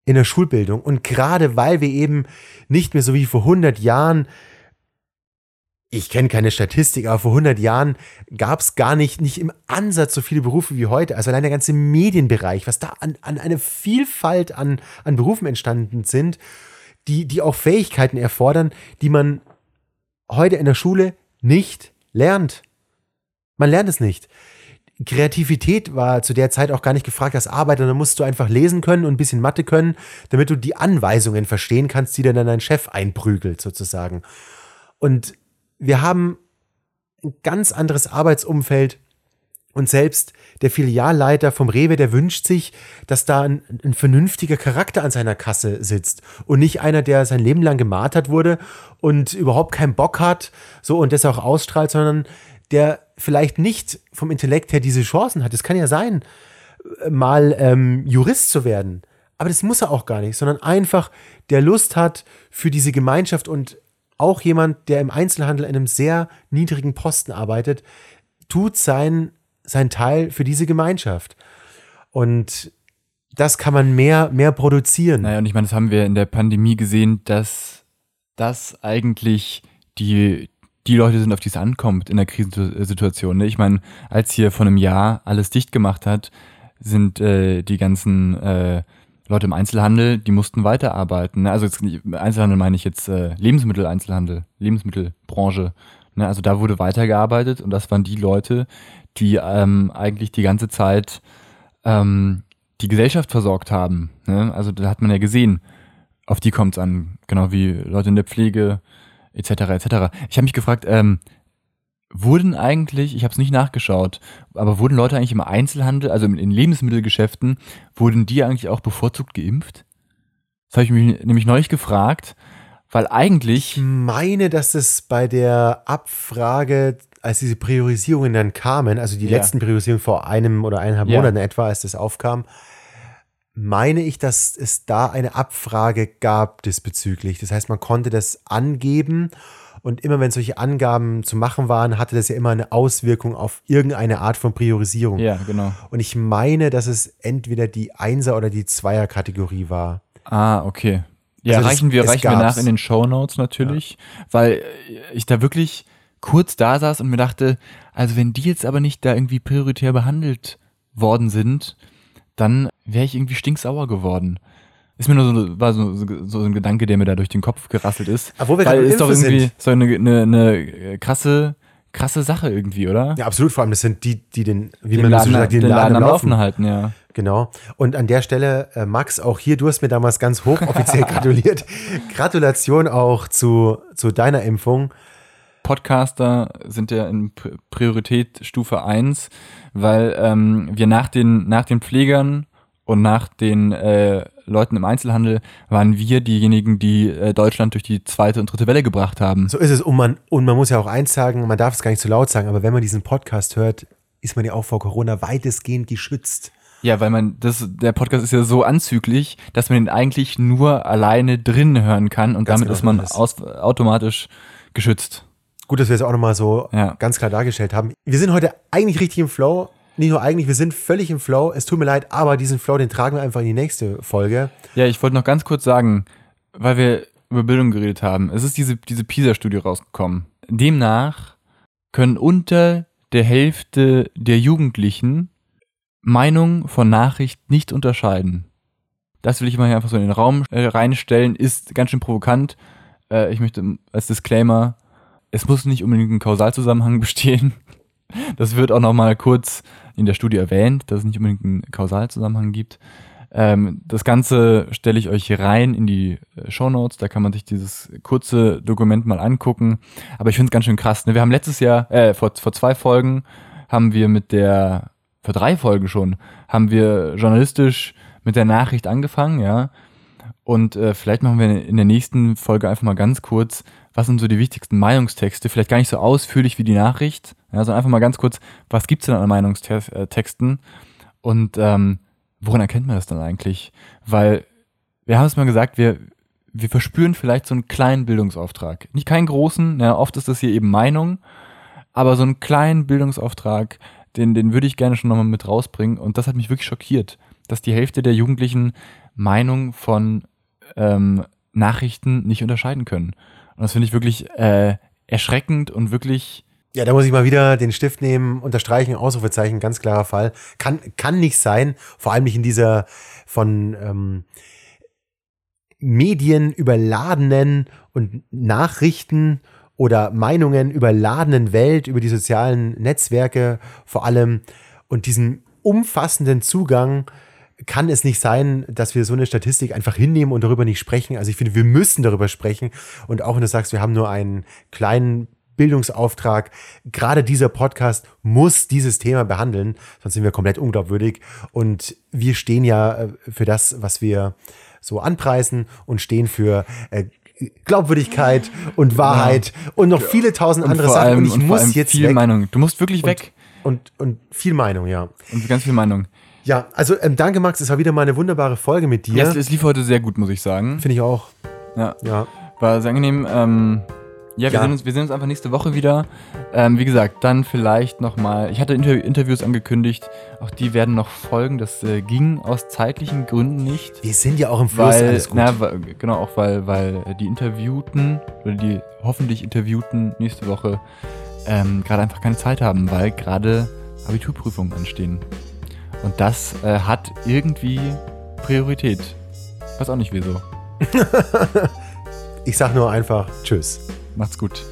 in der Schulbildung. Und gerade weil wir eben nicht mehr so wie vor 100 Jahren ich kenne keine Statistik, aber vor 100 Jahren gab es gar nicht, nicht im Ansatz so viele Berufe wie heute. Also allein der ganze Medienbereich, was da an, an eine Vielfalt an, an Berufen entstanden sind, die, die auch Fähigkeiten erfordern, die man heute in der Schule nicht lernt. Man lernt es nicht. Kreativität war zu der Zeit auch gar nicht gefragt als Arbeiter. Da musst du einfach lesen können und ein bisschen Mathe können, damit du die Anweisungen verstehen kannst, die dann dein Chef einprügelt, sozusagen. Und wir haben ein ganz anderes Arbeitsumfeld. Und selbst der Filialleiter vom Rewe, der wünscht sich, dass da ein, ein vernünftiger Charakter an seiner Kasse sitzt und nicht einer, der sein Leben lang gemartert wurde und überhaupt keinen Bock hat, so und das auch ausstrahlt, sondern der vielleicht nicht vom Intellekt her diese Chancen hat. Es kann ja sein, mal ähm, Jurist zu werden. Aber das muss er auch gar nicht, sondern einfach der Lust hat für diese Gemeinschaft und auch jemand, der im Einzelhandel in einem sehr niedrigen Posten arbeitet, tut sein, sein Teil für diese Gemeinschaft. Und das kann man mehr, mehr produzieren. Naja, und ich meine, das haben wir in der Pandemie gesehen, dass das eigentlich die, die Leute sind, auf die es ankommt in der Krisensituation. Ne? Ich meine, als hier vor einem Jahr alles dicht gemacht hat, sind äh, die ganzen äh, Leute im Einzelhandel, die mussten weiterarbeiten. Ne? Also jetzt, Einzelhandel meine ich jetzt äh, Lebensmitteleinzelhandel, Lebensmittelbranche. Ne? Also da wurde weitergearbeitet und das waren die Leute, die ähm, eigentlich die ganze Zeit ähm, die Gesellschaft versorgt haben. Ne? Also da hat man ja gesehen, auf die kommt es an, genau wie Leute in der Pflege etc. etc. Ich habe mich gefragt, ähm, wurden eigentlich, ich habe es nicht nachgeschaut, aber wurden Leute eigentlich im Einzelhandel, also in, Lebensmittelgeschäften, wurden die eigentlich auch bevorzugt geimpft? Das habe ich mich nämlich neulich gefragt, weil Ich eigentlich, meine, dass es bei der Abfrage, als diese Priorisierungen dann kamen, also die Ja. letzten Priorisierungen vor einem oder eineinhalb Ja. Monaten etwa, als das aufkam, meine ich, dass es da eine Abfrage gab diesbezüglich. Das heißt, man konnte das angeben und immer wenn solche Angaben zu machen waren, hatte das ja immer eine Auswirkung auf irgendeine Art von Priorisierung. Ja, genau. Und ich meine, dass es entweder die Einser- oder die Zweier-Kategorie war. Ah, okay. Ja, Also das- reichen wir, es reichen wir nach in den Show Notes natürlich, weil ich da wirklich kurz da saß und mir dachte, also wenn die jetzt aber nicht da irgendwie prioritär behandelt worden sind, dann wäre ich irgendwie stinksauer geworden. Ist mir nur so, war so, so, so ein Gedanke, der mir da durch den Kopf gerasselt ist. Obwohl wir weil ist doch Impfen irgendwie sind. so eine, eine, eine krasse, krasse Sache irgendwie, oder? Ja, absolut. Vor allem, das sind die, die den, wie den man Laden, so sagt, die den Laden am Laufen laufen. halten, ja. Genau. Und an der Stelle, äh, Max, auch hier, du hast mir damals ganz hochoffiziell gratuliert. Gratulation auch zu, zu deiner Impfung. Podcaster sind ja in Priorität Stufe 1, weil ähm, wir nach den, nach den Pflegern und nach den äh, Leuten im Einzelhandel waren wir diejenigen, die äh, Deutschland durch die zweite und dritte Welle gebracht haben. So ist es. Und man, und man muss ja auch eins sagen, man darf es gar nicht zu laut sagen, aber wenn man diesen Podcast hört, ist man ja auch vor Corona weitestgehend geschützt. Ja, weil man, das, der Podcast ist ja so anzüglich, dass man ihn eigentlich nur alleine drin hören kann und Ganz damit genau ist man aus, automatisch geschützt. Gut, dass wir es auch nochmal so Ja. ganz klar dargestellt haben. Wir sind heute eigentlich richtig im Flow. Nicht nur eigentlich, wir sind völlig im Flow. Es tut mir leid, aber diesen Flow, den tragen wir einfach in die nächste Folge. Ja, ich wollte noch ganz kurz sagen, weil wir über Bildung geredet haben. Es ist diese, diese PISA-Studie rausgekommen. Demnach können unter der Hälfte der Jugendlichen Meinung von Nachricht nicht unterscheiden. Das will ich mal hier einfach so in den Raum äh, reinstellen. Ist ganz schön provokant. Äh, ich möchte als Disclaimer, es muss nicht unbedingt ein Kausalzusammenhang bestehen. Das wird auch noch mal kurz in der Studie erwähnt, dass es nicht unbedingt einen Kausalzusammenhang gibt. Ähm, das Ganze stelle ich euch hier rein in die Show Notes. Da kann man sich dieses kurze Dokument mal angucken. Aber ich finde es ganz schön krass. Ne? Wir haben letztes Jahr, äh, vor, vor zwei Folgen, haben wir mit der, vor drei Folgen schon, haben wir journalistisch mit der Nachricht angefangen, ja. Und äh, vielleicht machen wir in der nächsten Folge einfach mal ganz kurz, was sind so die wichtigsten Meinungstexte, vielleicht gar nicht so ausführlich wie die Nachricht, ja, sondern einfach mal ganz kurz, was gibt's denn an Meinungstexten und ähm, woran erkennt man das dann eigentlich? Weil wir haben es mal gesagt, wir, wir verspüren vielleicht so einen kleinen Bildungsauftrag. Nicht keinen großen, ja, oft ist das hier eben Meinung, aber so einen kleinen Bildungsauftrag, den, den würde ich gerne schon nochmal mit rausbringen. Und das hat mich wirklich schockiert, dass die Hälfte der Jugendlichen Meinung von ähm, Nachrichten nicht unterscheiden können. Und das finde ich wirklich äh, erschreckend und wirklich, Ja, da muss ich mal wieder den Stift nehmen, unterstreichen, Ausrufezeichen, ganz klarer Fall. Kann, kann nicht sein, vor allem nicht in dieser von ähm, Medien überladenen und Nachrichten oder Meinungen überladenen Welt, über die sozialen Netzwerke vor allem und diesen umfassenden Zugang kann es nicht sein, dass wir so eine Statistik einfach hinnehmen und darüber nicht sprechen. Also ich finde, wir müssen darüber sprechen. Und auch wenn du sagst, wir haben nur einen kleinen Bildungsauftrag, gerade dieser Podcast muss dieses Thema behandeln, sonst sind wir komplett unglaubwürdig. Und wir stehen ja äh, für das, was wir so anpreisen und stehen für äh, Glaubwürdigkeit und Wahrheit und noch viele tausend andere vor Sachen. allem, und ich und vor muss allem jetzt viel weg. Meinung. Du musst wirklich weg Und, und viel Meinung, ja. und ganz viel Meinung. Ja, also ähm, danke Max, es war wieder mal eine wunderbare Folge mit dir. Ja, es, es lief heute sehr gut, muss ich sagen. Finde ich auch. Ja, Ja. war sehr angenehm. Ähm, ja, wir, Ja. Sehen uns, wir sehen uns einfach nächste Woche wieder. Ähm, wie gesagt, dann vielleicht nochmal. Ich hatte Inter Interviews angekündigt. Auch die werden noch folgen. Das äh, ging aus zeitlichen Gründen nicht. Wir sind ja auch im Fluss, Weil, alles gut. na, weil- genau, auch weil, weil die Interviewten oder die hoffentlich Interviewten nächste Woche ähm, gerade einfach keine Zeit haben, weil gerade Abiturprüfungen anstehen. Und das äh, hat irgendwie Priorität. Weiß auch nicht wieso. Ich sag nur einfach Tschüss. Macht's gut.